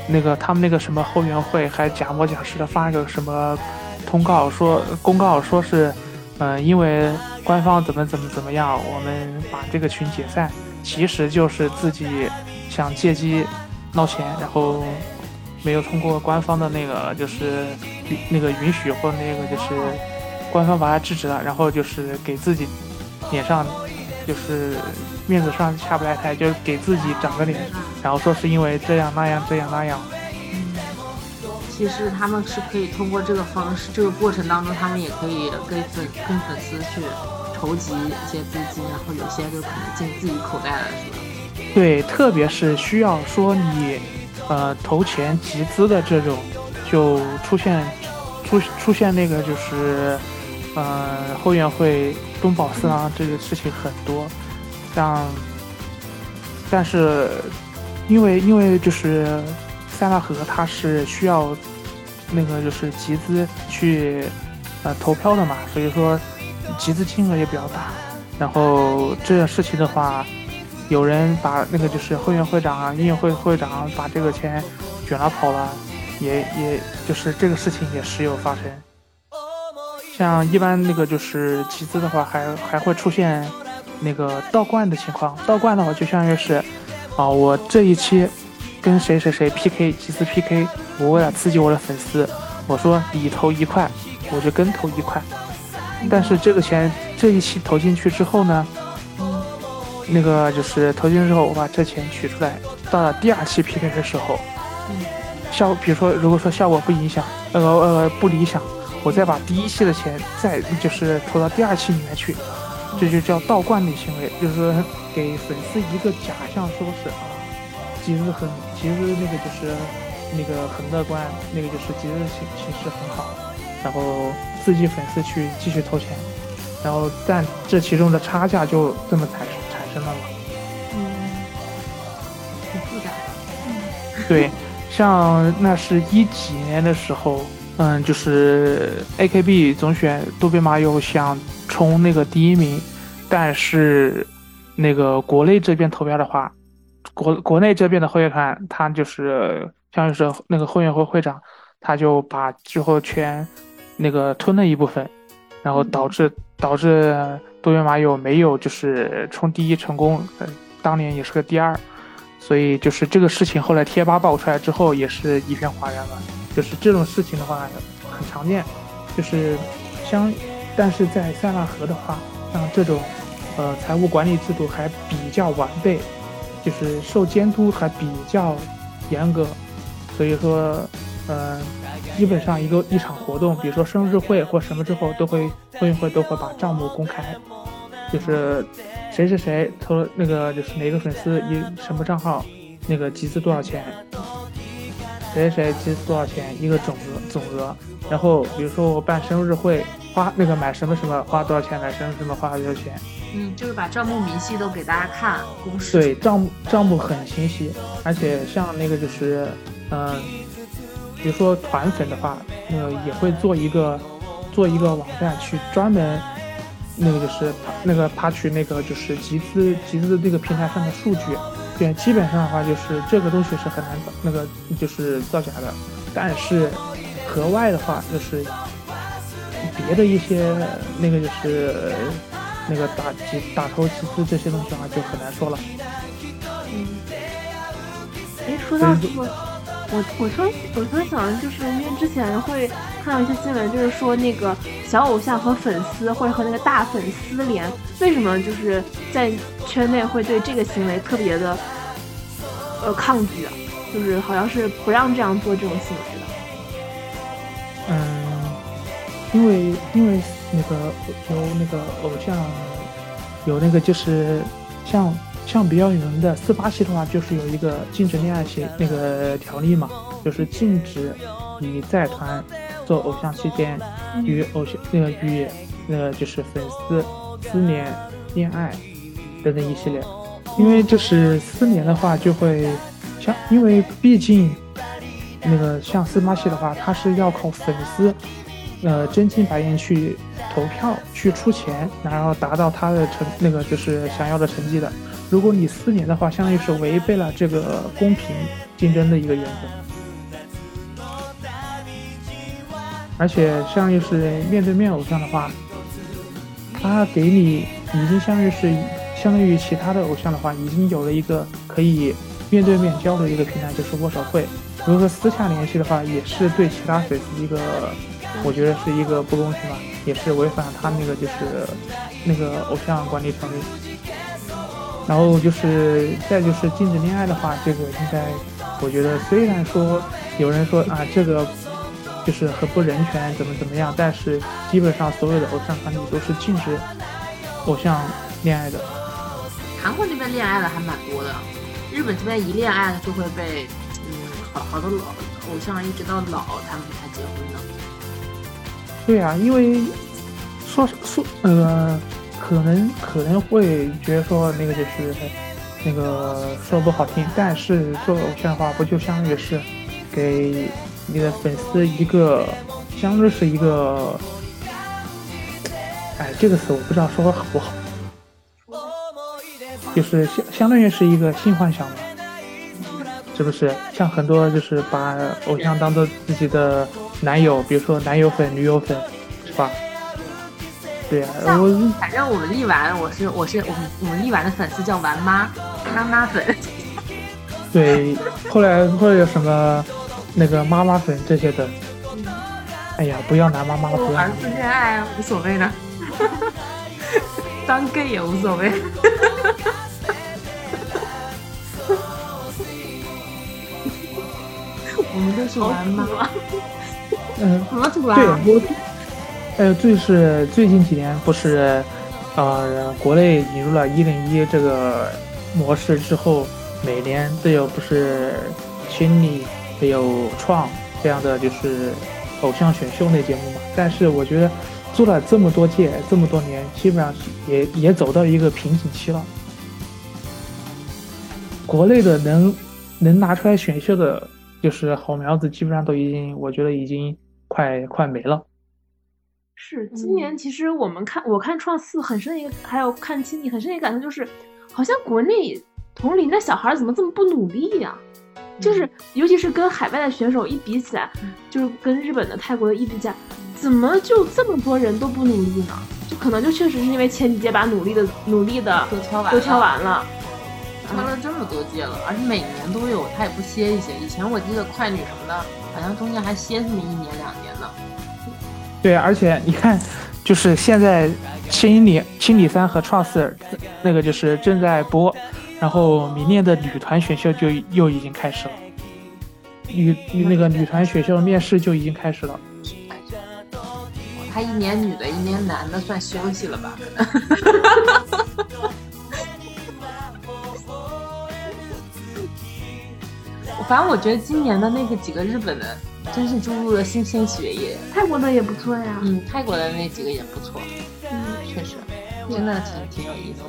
那个他们那个什么后援会还假模假式的发个什么通告说公告说是，嗯，因为。官方怎么怎么怎么样？我们把这个群解散，其实就是自己想借机捞钱，然后没有通过官方的那个就是那个允许或那个就是官方把他制止了，然后就是给自己脸上就是面子上下不来台，就是给自己长个脸，然后说是因为这样那样这样那样。其实他们是可以通过这个方式，这个过程当中，他们也可以跟粉跟粉丝去筹集一些资金，然后有些就可能进自己口袋了，是吧？对，特别是需要说你，呃，投钱集资的这种，就出现出出现那个就是，呃，后援会东宝四郎这个事情很多，像，但是因为因为就是。塞纳河它是需要那个就是集资去呃投票的嘛，所以说集资金额也比较大。然后这件事情的话，有人把那个就是会员会长啊、音乐会会长把这个钱卷了跑了，也也就是这个事情也时有发生。像一般那个就是集资的话，还还会出现那个倒灌的情况。倒灌的话，就相当于是啊，我这一期。跟谁谁谁 PK 几次 PK，我为了刺激我的粉丝，我说你投一块，我就跟投一块。但是这个钱这一期投进去之后呢，那个就是投进去之后，我把这钱取出来，到了第二期 PK 的时候，效比如说如果说效果不影响，呃呃不理想，我再把第一期的钱再就是投到第二期里面去，这就叫倒灌的行为，就是给粉丝一个假象，说是啊。其实很，其实那个就是那个很乐观，那个就是其实形形势很好，然后刺激粉丝去继续投钱，然后但这其中的差价就这么产产生了嘛。嗯，挺复杂。对，像那是一几年的时候，嗯，就是 AKB 总选渡边麻友想冲那个第一名，但是那个国内这边投票的话。国国内这边的会员团，他就是相当于是那个后援会会长，他就把之后全那个吞了一部分，然后导致导致多元马友没有就是冲第一成功，当年也是个第二，所以就是这个事情后来贴吧爆出来之后也是一片哗然了，就是这种事情的话很常见，就是相但是在塞纳河的话，像这种呃财务管理制度还比较完备。就是受监督还比较严格，所以说，嗯，基本上一个一场活动，比如说生日会或什么之后，都会会员会都会把账目公开，就是谁谁谁投那个就是哪个粉丝以什么账号那个集资多少钱，谁谁谁集资多少钱一个总额总额，然后比如说我办生日会花那个买什么什么花多少钱，买什么什么花多少钱。嗯，就是把账目明细都给大家看，公示。对，账账目很清晰，而且像那个就是，嗯，比如说团粉的话，那个也会做一个做一个网站去专门，那个就是那个爬取那个就是集资集资那个平台上的数据。对，基本上的话就是这个东西是很难那个就是造假的，但是河外的话就是别的一些那个就是。那个打集打头集资这些东西的话就很难说了。嗯，哎，说到这个，我我突然我突然想就是，因为之前会看到一些新闻，就是说那个小偶像和粉丝或者和那个大粉丝联，为什么就是在圈内会对这个行为特别的呃抗拒，就是好像是不让这样做这种行为的。嗯，因为因为那个有那个偶像有那个就是像。像比较有名的四八系的话，就是有一个禁止恋爱系那个条例嘛，就是禁止你在团做偶像期间与偶像那个与那个就是粉丝私联恋爱等等一系列。因为就是私联的话，就会像因为毕竟那个像四八系的话，它是要靠粉丝呃真金白银去投票去出钱，然后达到他的成那个就是想要的成绩的。如果你私联的话，相当于是违背了这个公平竞争的一个原则，而且相当于是面对面偶像的话，他给你已经相当于是相当于其他的偶像的话，已经有了一个可以面对面交流的一个平台，就是握手会。如果私下联系的话，也是对其他粉丝一个，我觉得是一个不公平吧，也是违反了他那个就是那个偶像管理条例。然后就是再就是禁止恋爱的话，这个应该，我觉得虽然说有人说啊，这个就是很不人权，怎么怎么样，但是基本上所有的偶像团体都是禁止偶像恋爱的。韩国那边恋爱的还蛮多的，日本这边一恋爱就会被嗯好好多老偶像一直到老他们才结婚的。对呀，因为说说呃。可能可能会觉得说那个就是那个说不好听，但是做偶像的话，不就相当于是给你的粉丝一个，相当于是一个，哎，这个词我不知道说好不好，就是相相当于是一个性幻想嘛，是不是？像很多就是把偶像当做自己的男友，比如说男友粉、女友粉，是吧？对呀，我反正我们力丸，我是我是我们我们力丸的粉丝叫丸妈妈妈粉。对，后来后来有什么那个妈妈粉这些的，哎呀，不要拿妈妈了，不要。儿子恋爱无所谓的，当 gay 也无所谓。我们都是玩妈。嗯，怎么土啊？对，我。还有最是最近几年不是，呃，国内引入了一零一这个模式之后，每年都有不是青你还有创这样的就是偶像选秀类节目嘛。但是我觉得做了这么多届这么多年，基本上也也走到一个瓶颈期了。国内的能能拿出来选秀的，就是好苗子，基本上都已经我觉得已经快快没了。是今年，其实我们看我看创四很深一个，还有看青你很深一个感受就是，好像国内同龄的小孩怎么这么不努力呀？就是尤其是跟海外的选手一比起来，就是跟日本的、泰国的一比起来，怎么就这么多人都不努力呢？就可能就确实是因为前几届把努力的努力的都挑完都挑完了，挑了这么多届了，而且每年都有，他也不歇一歇。以前我记得快女什么的，好像中间还歇这么一年两年呢。对，而且你看，就是现在青理青理三和创四那个就是正在播，然后明年的女团选秀就又已经开始了，女那个女团选秀面试就已经开始了。他一年女的，一年男的，算休息了吧？反正我觉得今年的那个几个日本的。真是注入了新鲜血液。泰国的也不错呀。嗯，泰国的那几个也不错。嗯，确实，真的挺挺有意思的。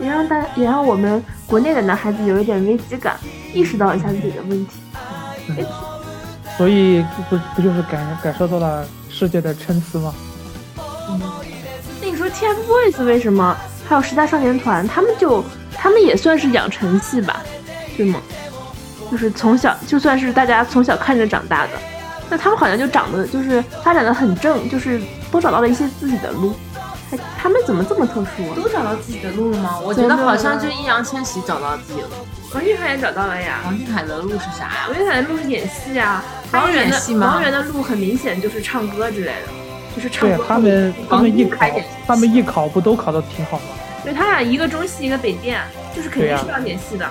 也让大，也让我们国内的男孩子有一点危机感，意识到一下自己的问题。嗯。所以不不就是感感受到了世界的参差吗？嗯。那你说 TFBOYS 为什么？还有时代少年团，他们就他们也算是养成系吧，对吗？就是从小就算是大家从小看着长大的，那他们好像就长得就是发展的很正，就是都找到了一些自己的路。他他们怎么这么特殊啊？都找到自己的路了吗？我觉得好像就易烊千玺找到自己了。王俊凯也找到了呀。王俊凯的路是啥呀？王俊凯的路是演戏啊。王源的？王源的路很明显就是唱歌之类的，就是唱歌。对他们他们艺考，他们艺考不都考的挺好吗？对他俩一个中戏一个北电，就是肯定是要演戏的。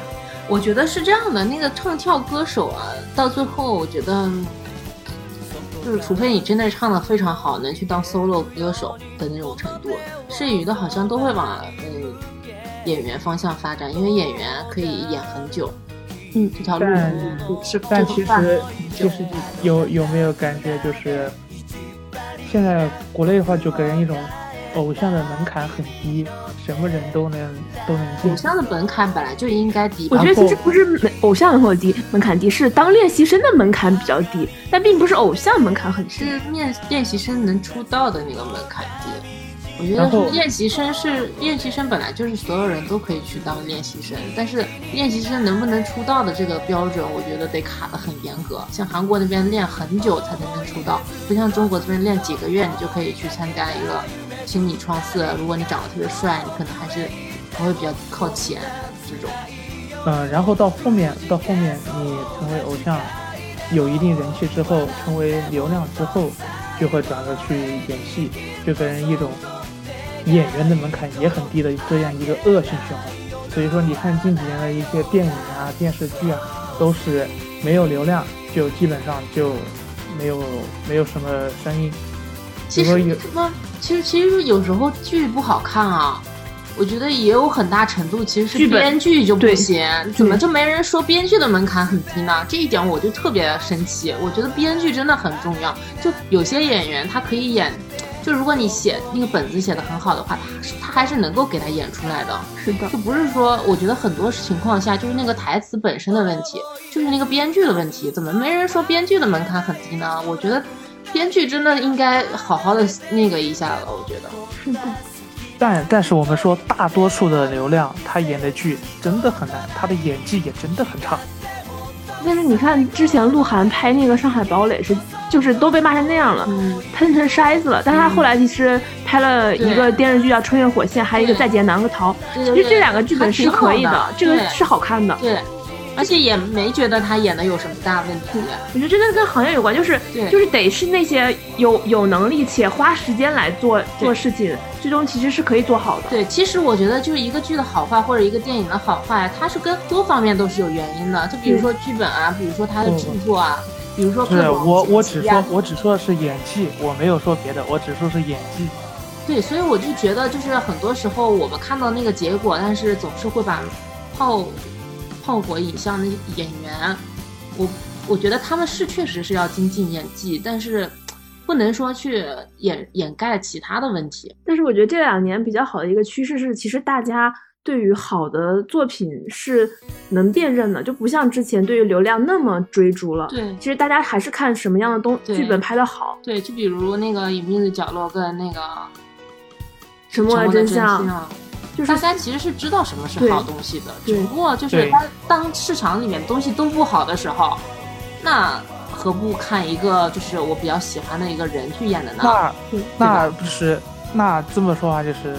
我觉得是这样的，那个唱跳歌手啊，到最后我觉得，就是除非你真的唱的非常好，能去当 solo 歌手的那种程度，剩余的好像都会往嗯演员方向发展，因为演员可以演很久。嗯，这条路是，但其实其实有有没有感觉，就是现在国内的话，就给人一种偶像的门槛很低，什么人都能都能进。偶像的门槛本来就应该低。我觉得其实不是偶像门槛低，门槛低是当练习生的门槛比较低，但并不是偶像门槛很低，是练练习生能出道的那个门槛低。我觉得练习生是练习生，本来就是所有人都可以去当练习生，但是练习生能不能出道的这个标准，我觉得得卡得很严格。像韩国那边练很久才能出道，不像中国这边练几个月你就可以去参加一个心理创四。如果你长得特别帅，你可能还是还会比较靠前这种。嗯，然后到后面到后面你成为偶像，有一定人气之后，成为流量之后，就会转而去演戏，就给人一种。演员的门槛也很低的这样一个恶性循环，所以说你看近几年的一些电影啊、电视剧啊，都是没有流量就基本上就没有没有什么声音。其实什么？其实其实有时候剧不好看啊，我觉得也有很大程度其实是编剧就不行，怎么就没人说编剧的门槛很低呢？这一点我就特别生气。我觉得编剧真的很重要，就有些演员他可以演。就如果你写那个本子写的很好的话，他他还是能够给他演出来的。是的，就不是说，我觉得很多情况下就是那个台词本身的问题，就是那个编剧的问题。怎么没人说编剧的门槛很低呢？我觉得编剧真的应该好好的那个一下了。我觉得。但但是我们说，大多数的流量他演的剧真的很难，他的演技也真的很差。但是你看，之前鹿晗拍那个《上海堡垒》是，就是都被骂成那样了，喷成筛子了。但是他后来其实拍了一个电视剧叫《穿越火线》，还有一个《再见南河桃》，其实这两个剧本是可以的，这个是好看的。对，而且也没觉得他演的有什么大问题。我觉得真的跟行业有关，就是就是得是那些有有能力且花时间来做做事情。最终其实是可以做好的。对，其实我觉得就是一个剧的好坏或者一个电影的好坏，它是跟多方面都是有原因的。就比如说剧本啊，比如说它的制作啊，比如说对我我只说我只说的是演技，我没有说别的，我只说是演技。对，所以我就觉得就是很多时候我们看到那个结果，但是总是会把炮炮火影像那些演员。我我觉得他们是确实是要精进演技，但是。不能说去掩掩盖其他的问题，但是我觉得这两年比较好的一个趋势是，其实大家对于好的作品是能辨认的，就不像之前对于流量那么追逐了。对，其实大家还是看什么样的东剧本拍的好。对，就比如那个隐秘的角落跟那个沉默的真相，就是大家其实是知道什么是好东西的，只不过就是当当市场里面东西都不好的时候，那。何不看一个就是我比较喜欢的一个人去演的呢？那那不是那这么说话就是，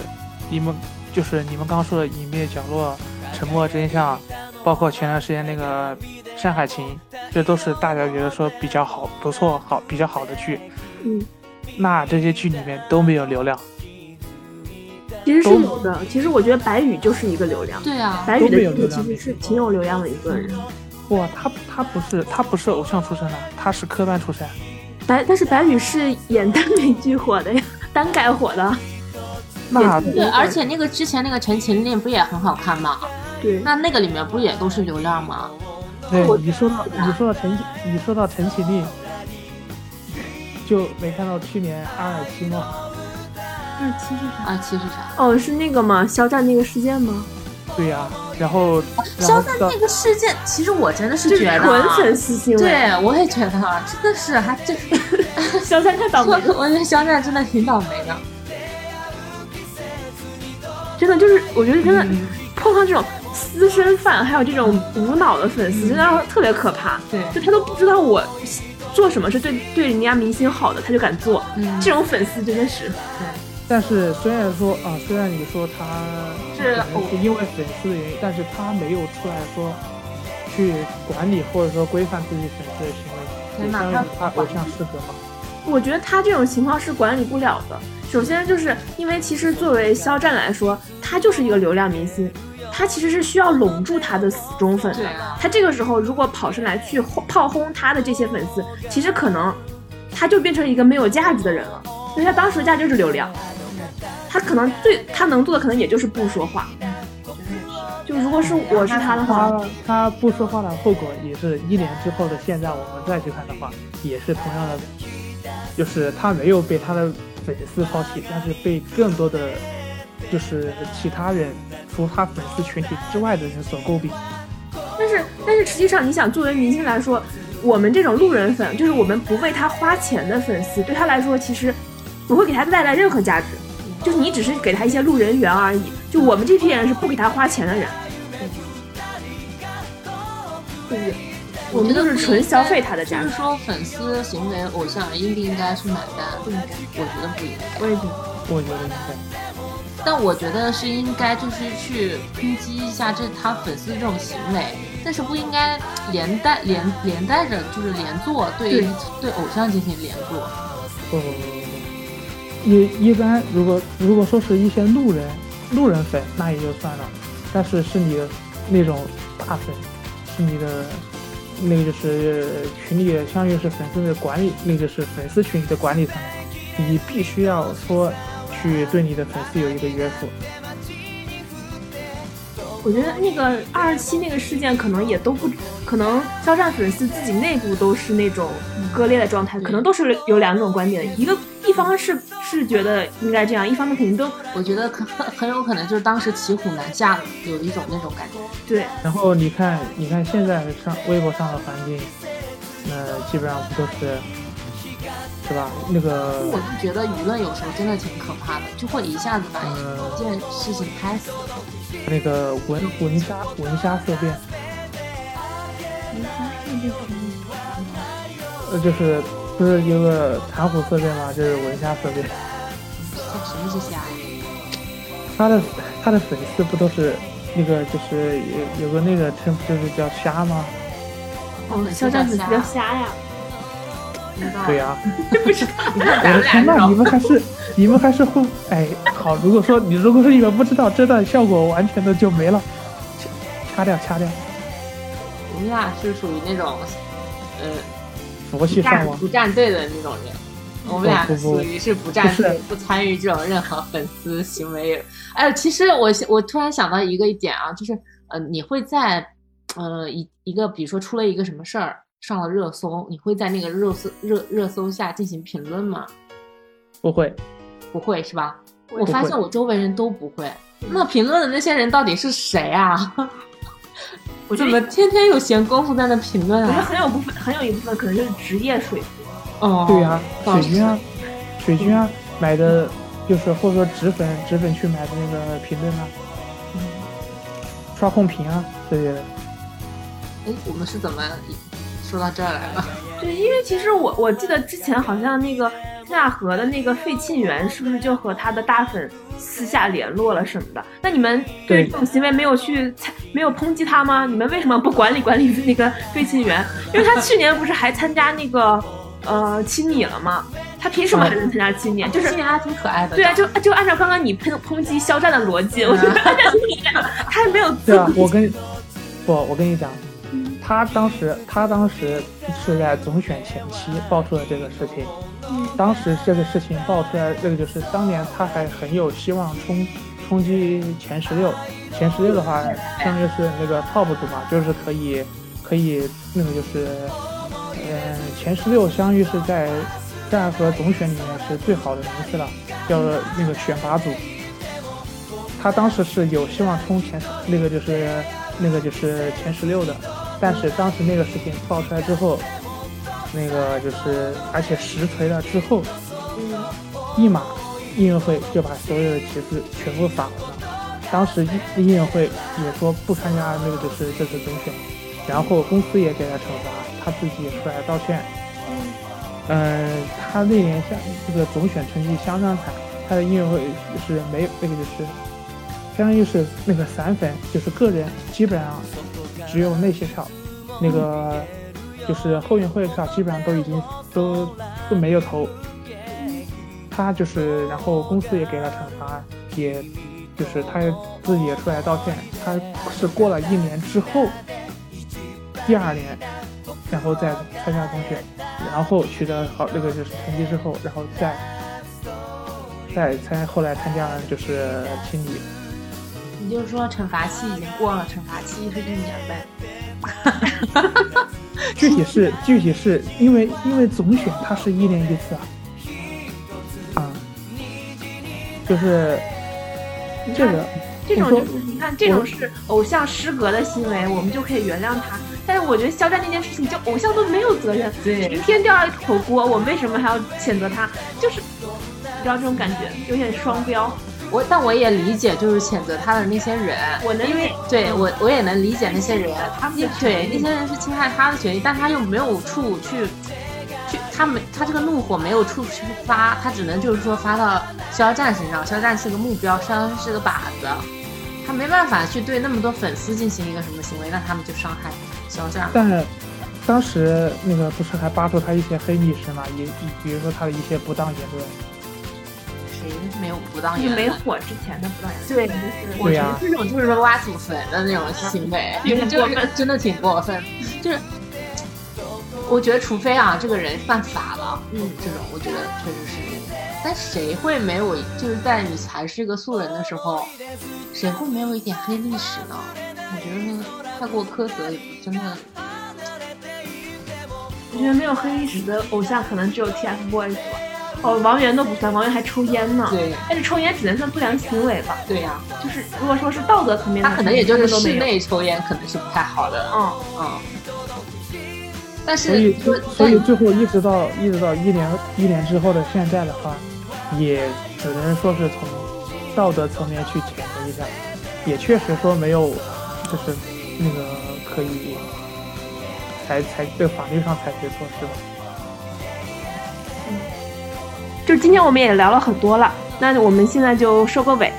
你们就是你们刚刚说的《隐秘角落》《沉默真相》，包括前段时间那个《山海情》，这都是大家觉得说比较好、不错、好比较好的剧。嗯，那这些剧里面都没有流量。其实是有的。其实我觉得白宇就是一个流量。对啊，白宇的剧其实是挺有流量的一个人。哇，他他不是他不是偶像出身的，他是科班出身。白，但是白宇是演耽美剧火的呀，耽改火的。那对，而且那个之前那个《陈情令》不也很好看吗？对，那那个里面不也都是流量吗？对，你说到你说到陈你说到《陈情令》，就没看到去年阿尔七吗？二七是啥？二七是啥？哦，是那个吗？肖战那个事件吗？对呀。然后，肖战那个事件，其实我真的是觉得纯粉丝行为。对，我也觉得啊，真的是还真，肖战太倒霉了。我觉得肖战真的挺倒霉的。真的就是，我觉得真的碰上这种私生饭，还有这种无脑的粉丝，真的特别可怕。对，就他都不知道我做什么是对对人家明星好的，他就敢做。这种粉丝真的是。对。但是虽然说啊，虽然你说他是因为粉丝的原因，但是他没有出来说去管理或者说规范自己粉丝的行为，天哪也相当于他他偶像失格吗。我觉得他这种情况是管理不了的。首先就是因为其实作为肖战来说，他就是一个流量明星，他其实是需要拢住他的死忠粉的他这个时候如果跑上来去轰炮轰他的这些粉丝，其实可能他就变成一个没有价值的人了，因为他当时的价值就是流量。他可能最他能做的可能也就是不说话。就如果是我是他的话，他他不说话的后果也是一年之后的现在，我们再去看的话，也是同样的，就是他没有被他的粉丝抛弃，但是被更多的就是其他人，除他粉丝群体之外的人所诟病。但是但是实际上，你想作为明星来说，我们这种路人粉，就是我们不为他花钱的粉丝，对他来说其实不会给他带来任何价值，就是你只是给他一些路人缘而已。就我们这批人是不给他花钱的人，对不对？我们就是纯消费他的价值。就是说粉丝行为偶像应不应该去买单？不应该，我觉得不应该。我也觉得。我觉得应该。但我觉得是应该就是去抨击一下这他粉丝这种行为，但是不应该连带连连带着就是连坐对对对偶像进行连坐。不不不不不，一一般如果如果说是一些路人路人粉，那也就算了，但是是你的那种大粉，是你的那个就是群里相当于是粉丝的管理，那个是粉丝群体的管理层，你必须要说去对你的粉丝有一个约束。我觉得那个二十七那个事件可能也都不，可能肖战粉丝自己内部都是那种割裂的状态，可能都是有两种观点，一个一方是是觉得应该这样，一方面肯定都我觉得很很很有可能就是当时骑虎难下了，有一种那种感觉。对。然后你看，你看现在上微博上的环境，那基本上不都是，是吧？那个我就觉得舆论有时候真的挺可怕的，就会一下子把嗯一件事情拍死。那个文文瞎文杀色变，呃，就是不是有个谈虎色变吗？就是文虾色变。这什么是虾呀？他的他的粉丝不都是那个就是有有个那个称不就是叫虾吗？哦，肖战粉丝叫虾呀，不知道对呀、不知道。你看我的天呐，你们还是你们还是会哎好，如果说你如果说你们不知道，这段效果完全的就没了，掐掐掉掐掉，我们俩是属于那种，呃，佛系不站上网。不站队的那种人。我们俩属于是不站队、不参与这种任何粉丝行为。哎，其实我我突然想到一个一点啊，就是呃，你会在呃一一个比如说出了一个什么事儿上了热搜，你会在那个热搜热热搜下进行评论吗？不会，不会是吧？我发现我周围人都不会。那评论的那些人到底是谁啊？我觉得怎么天天有闲工夫在那评论啊我觉得啊？很有部分，很有一部分可能就是职业水平。哦，对呀、水军啊，水军啊，买的就是或者说纸粉纸粉去买的那个评论啊，刷控屏啊这些的。哎，我们是怎么说到这儿来了？对，因为其实我我记得之前好像那个纳河的那个费沁园是不是就和他的大粉私下联络了什么的？那你们对对这种行为没有去参没有抨击他吗？你们为什么不管理管理那个费沁园？因为他去年不是还参加那个呃亲你了吗？他凭什么还能参加亲你？就是今年还挺可爱的。对啊，就就按照刚刚你抨抨击肖战的逻辑，我觉得他还没有资对我跟不，我跟你讲，他当时他当时是在总选前期爆出了这个事情。当时这个事情爆出来，这个就是当年他还很有希望冲冲击前十六。前十六的话，相当于是那个 top 组嘛，就是可以可以那个就是，呃，前十六相当于是在战和总选里面是最好的名次了，叫那个选拔组。他当时是有希望冲前那个就是那个就是前十六的，但是当时那个事情爆出来之后，那个就是而且实锤了之后，一马音乐会就把所有的旗帜全部撒完了。当时音音乐会也说不参加那个就是这次总选，然后公司也给他惩罚，他自己也出来道歉。嗯，他那年相这个总选成绩相当惨，他的音乐会是没有那个就是相当于是那个散粉，就是个人基本上只有那些票，那个就是后援会票基本上都已经都都没有投。他就是，然后公司也给了惩罚，也就是他自己也出来道歉。他是过了一年之后，第二年，然后再参加中选，然后取得好那个就是成绩之后，然后再再参后来参加就是清理。你就说惩罚期已经过了，惩罚期是一年呗？具体是具体是因为因为总选它是一年一次啊。啊就是这个，这种就是你看，这种是偶像失格的行为，我们就可以原谅他。但是我觉得肖战那件事情，就偶像都没有责任，明天掉下一口锅，我为什么还要谴责他？就是你知道这种感觉，有点双标。我但我也理解，就是谴责他的那些人，我能因为对我我也能理解那些人，他们对那些人是侵害他的权益，但他又没有处去去。他没，他这个怒火没有处去发，他只能就是说发到肖战身上。肖战是个目标，肖战是个靶子，他没办法去对那么多粉丝进行一个什么行为，那他们就伤害肖战。但当时那个不是还扒出他一些黑历史嘛？也比如说他的一些不当言论。谁没有不当言论？没火之前的不当。对，就是我觉得这种就是挖祖坟的那种行为，就是真的挺过分，就是。我觉得，除非啊，这个人犯法了，嗯，这种我觉得确实是。但谁会没有？就是在你还是个素人的时候，谁会没有一点黑历史呢？我觉得太过苛责也不真的。我觉得没有黑历史的偶像可能只有 TFBOYS 吧。哦，王源都不算，王源还抽烟呢。对。但是抽烟只能算不良行为吧？对呀。就是如果说是道德层面，他可能也就是室内抽烟可能是不太好的。嗯嗯。但是，所以，所以最后一直到一直到一年一年之后的现在的话，也只能说是从道德层面去谴责一下，也确实说没有，就是那个可以采采对法律上采取措施。嗯，就今天我们也聊了很多了，那我们现在就收个尾。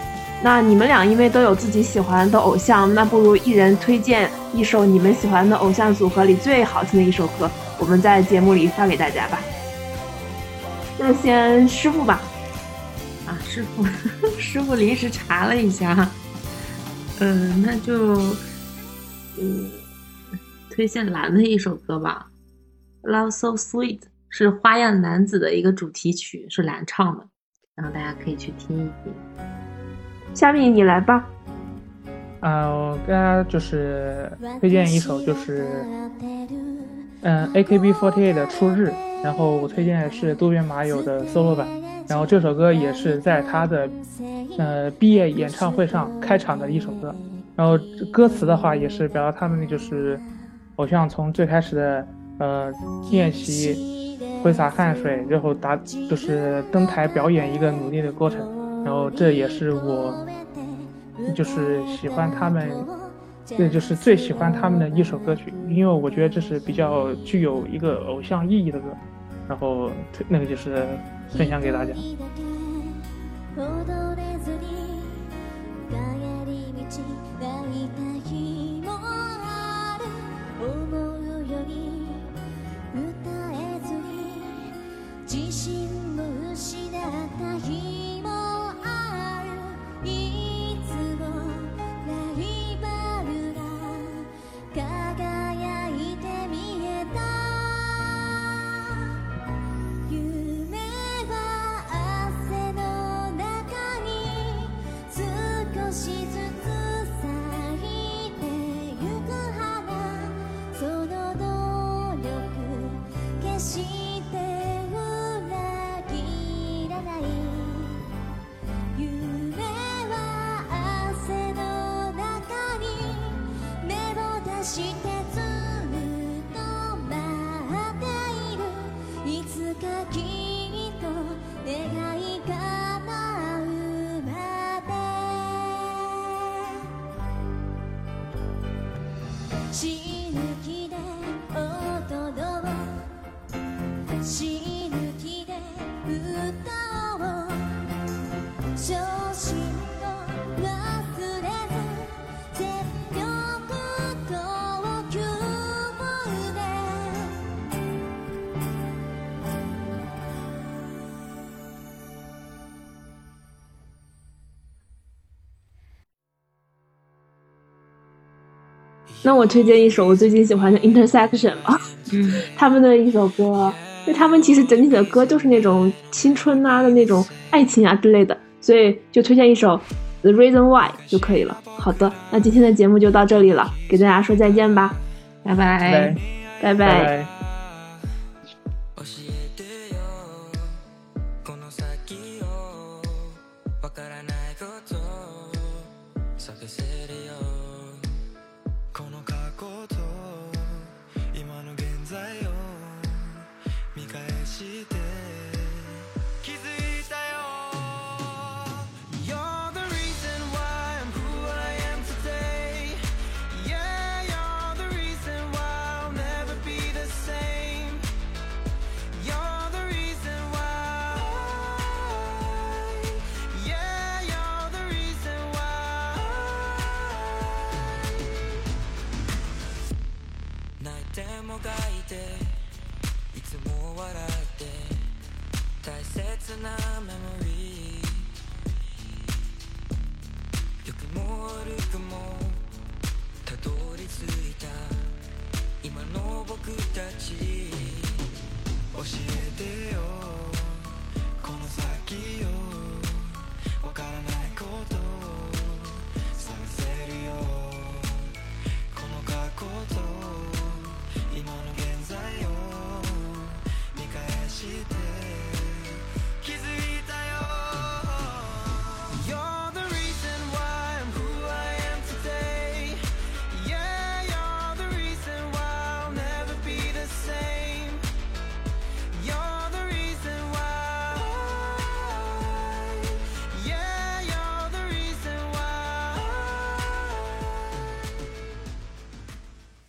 那你们俩因为都有自己喜欢的偶像，那不如一人推荐一首你们喜欢的偶像组合里最好听的一首歌，我们在节目里发给大家吧。那先师傅吧。啊，师傅，师傅临时查了一下，嗯，那就嗯推荐蓝的一首歌吧，《Love So Sweet》是《花样男子》的一个主题曲，是蓝唱的，然后大家可以去听一听。下面你来吧。啊，我给大家就是推荐一首，就是嗯，AKB48 的《初日》，然后我推荐的是渡边麻友的 solo 版，然后这首歌也是在他的呃毕业演唱会上开场的一首歌，然后歌词的话也是表达他们就是偶像从最开始的呃练习挥洒汗水，然后达就是登台表演一个努力的过程。然后这也是我，就是喜欢他们，这就是最喜欢他们的一首歌曲，因为我觉得这是比较具有一个偶像意义的歌，然后那个就是分享给大家。那我推荐一首我最近喜欢的 Intersection 吧，嗯，他们的一首歌，因为他们其实整体的歌就是那种青春啊的那种爱情啊之类的，所以就推荐一首 The Reason Why 就可以了。好的，那今天的节目就到这里了，给大家说再见吧，拜拜。拜拜拜拜。僕たち。教えてよ。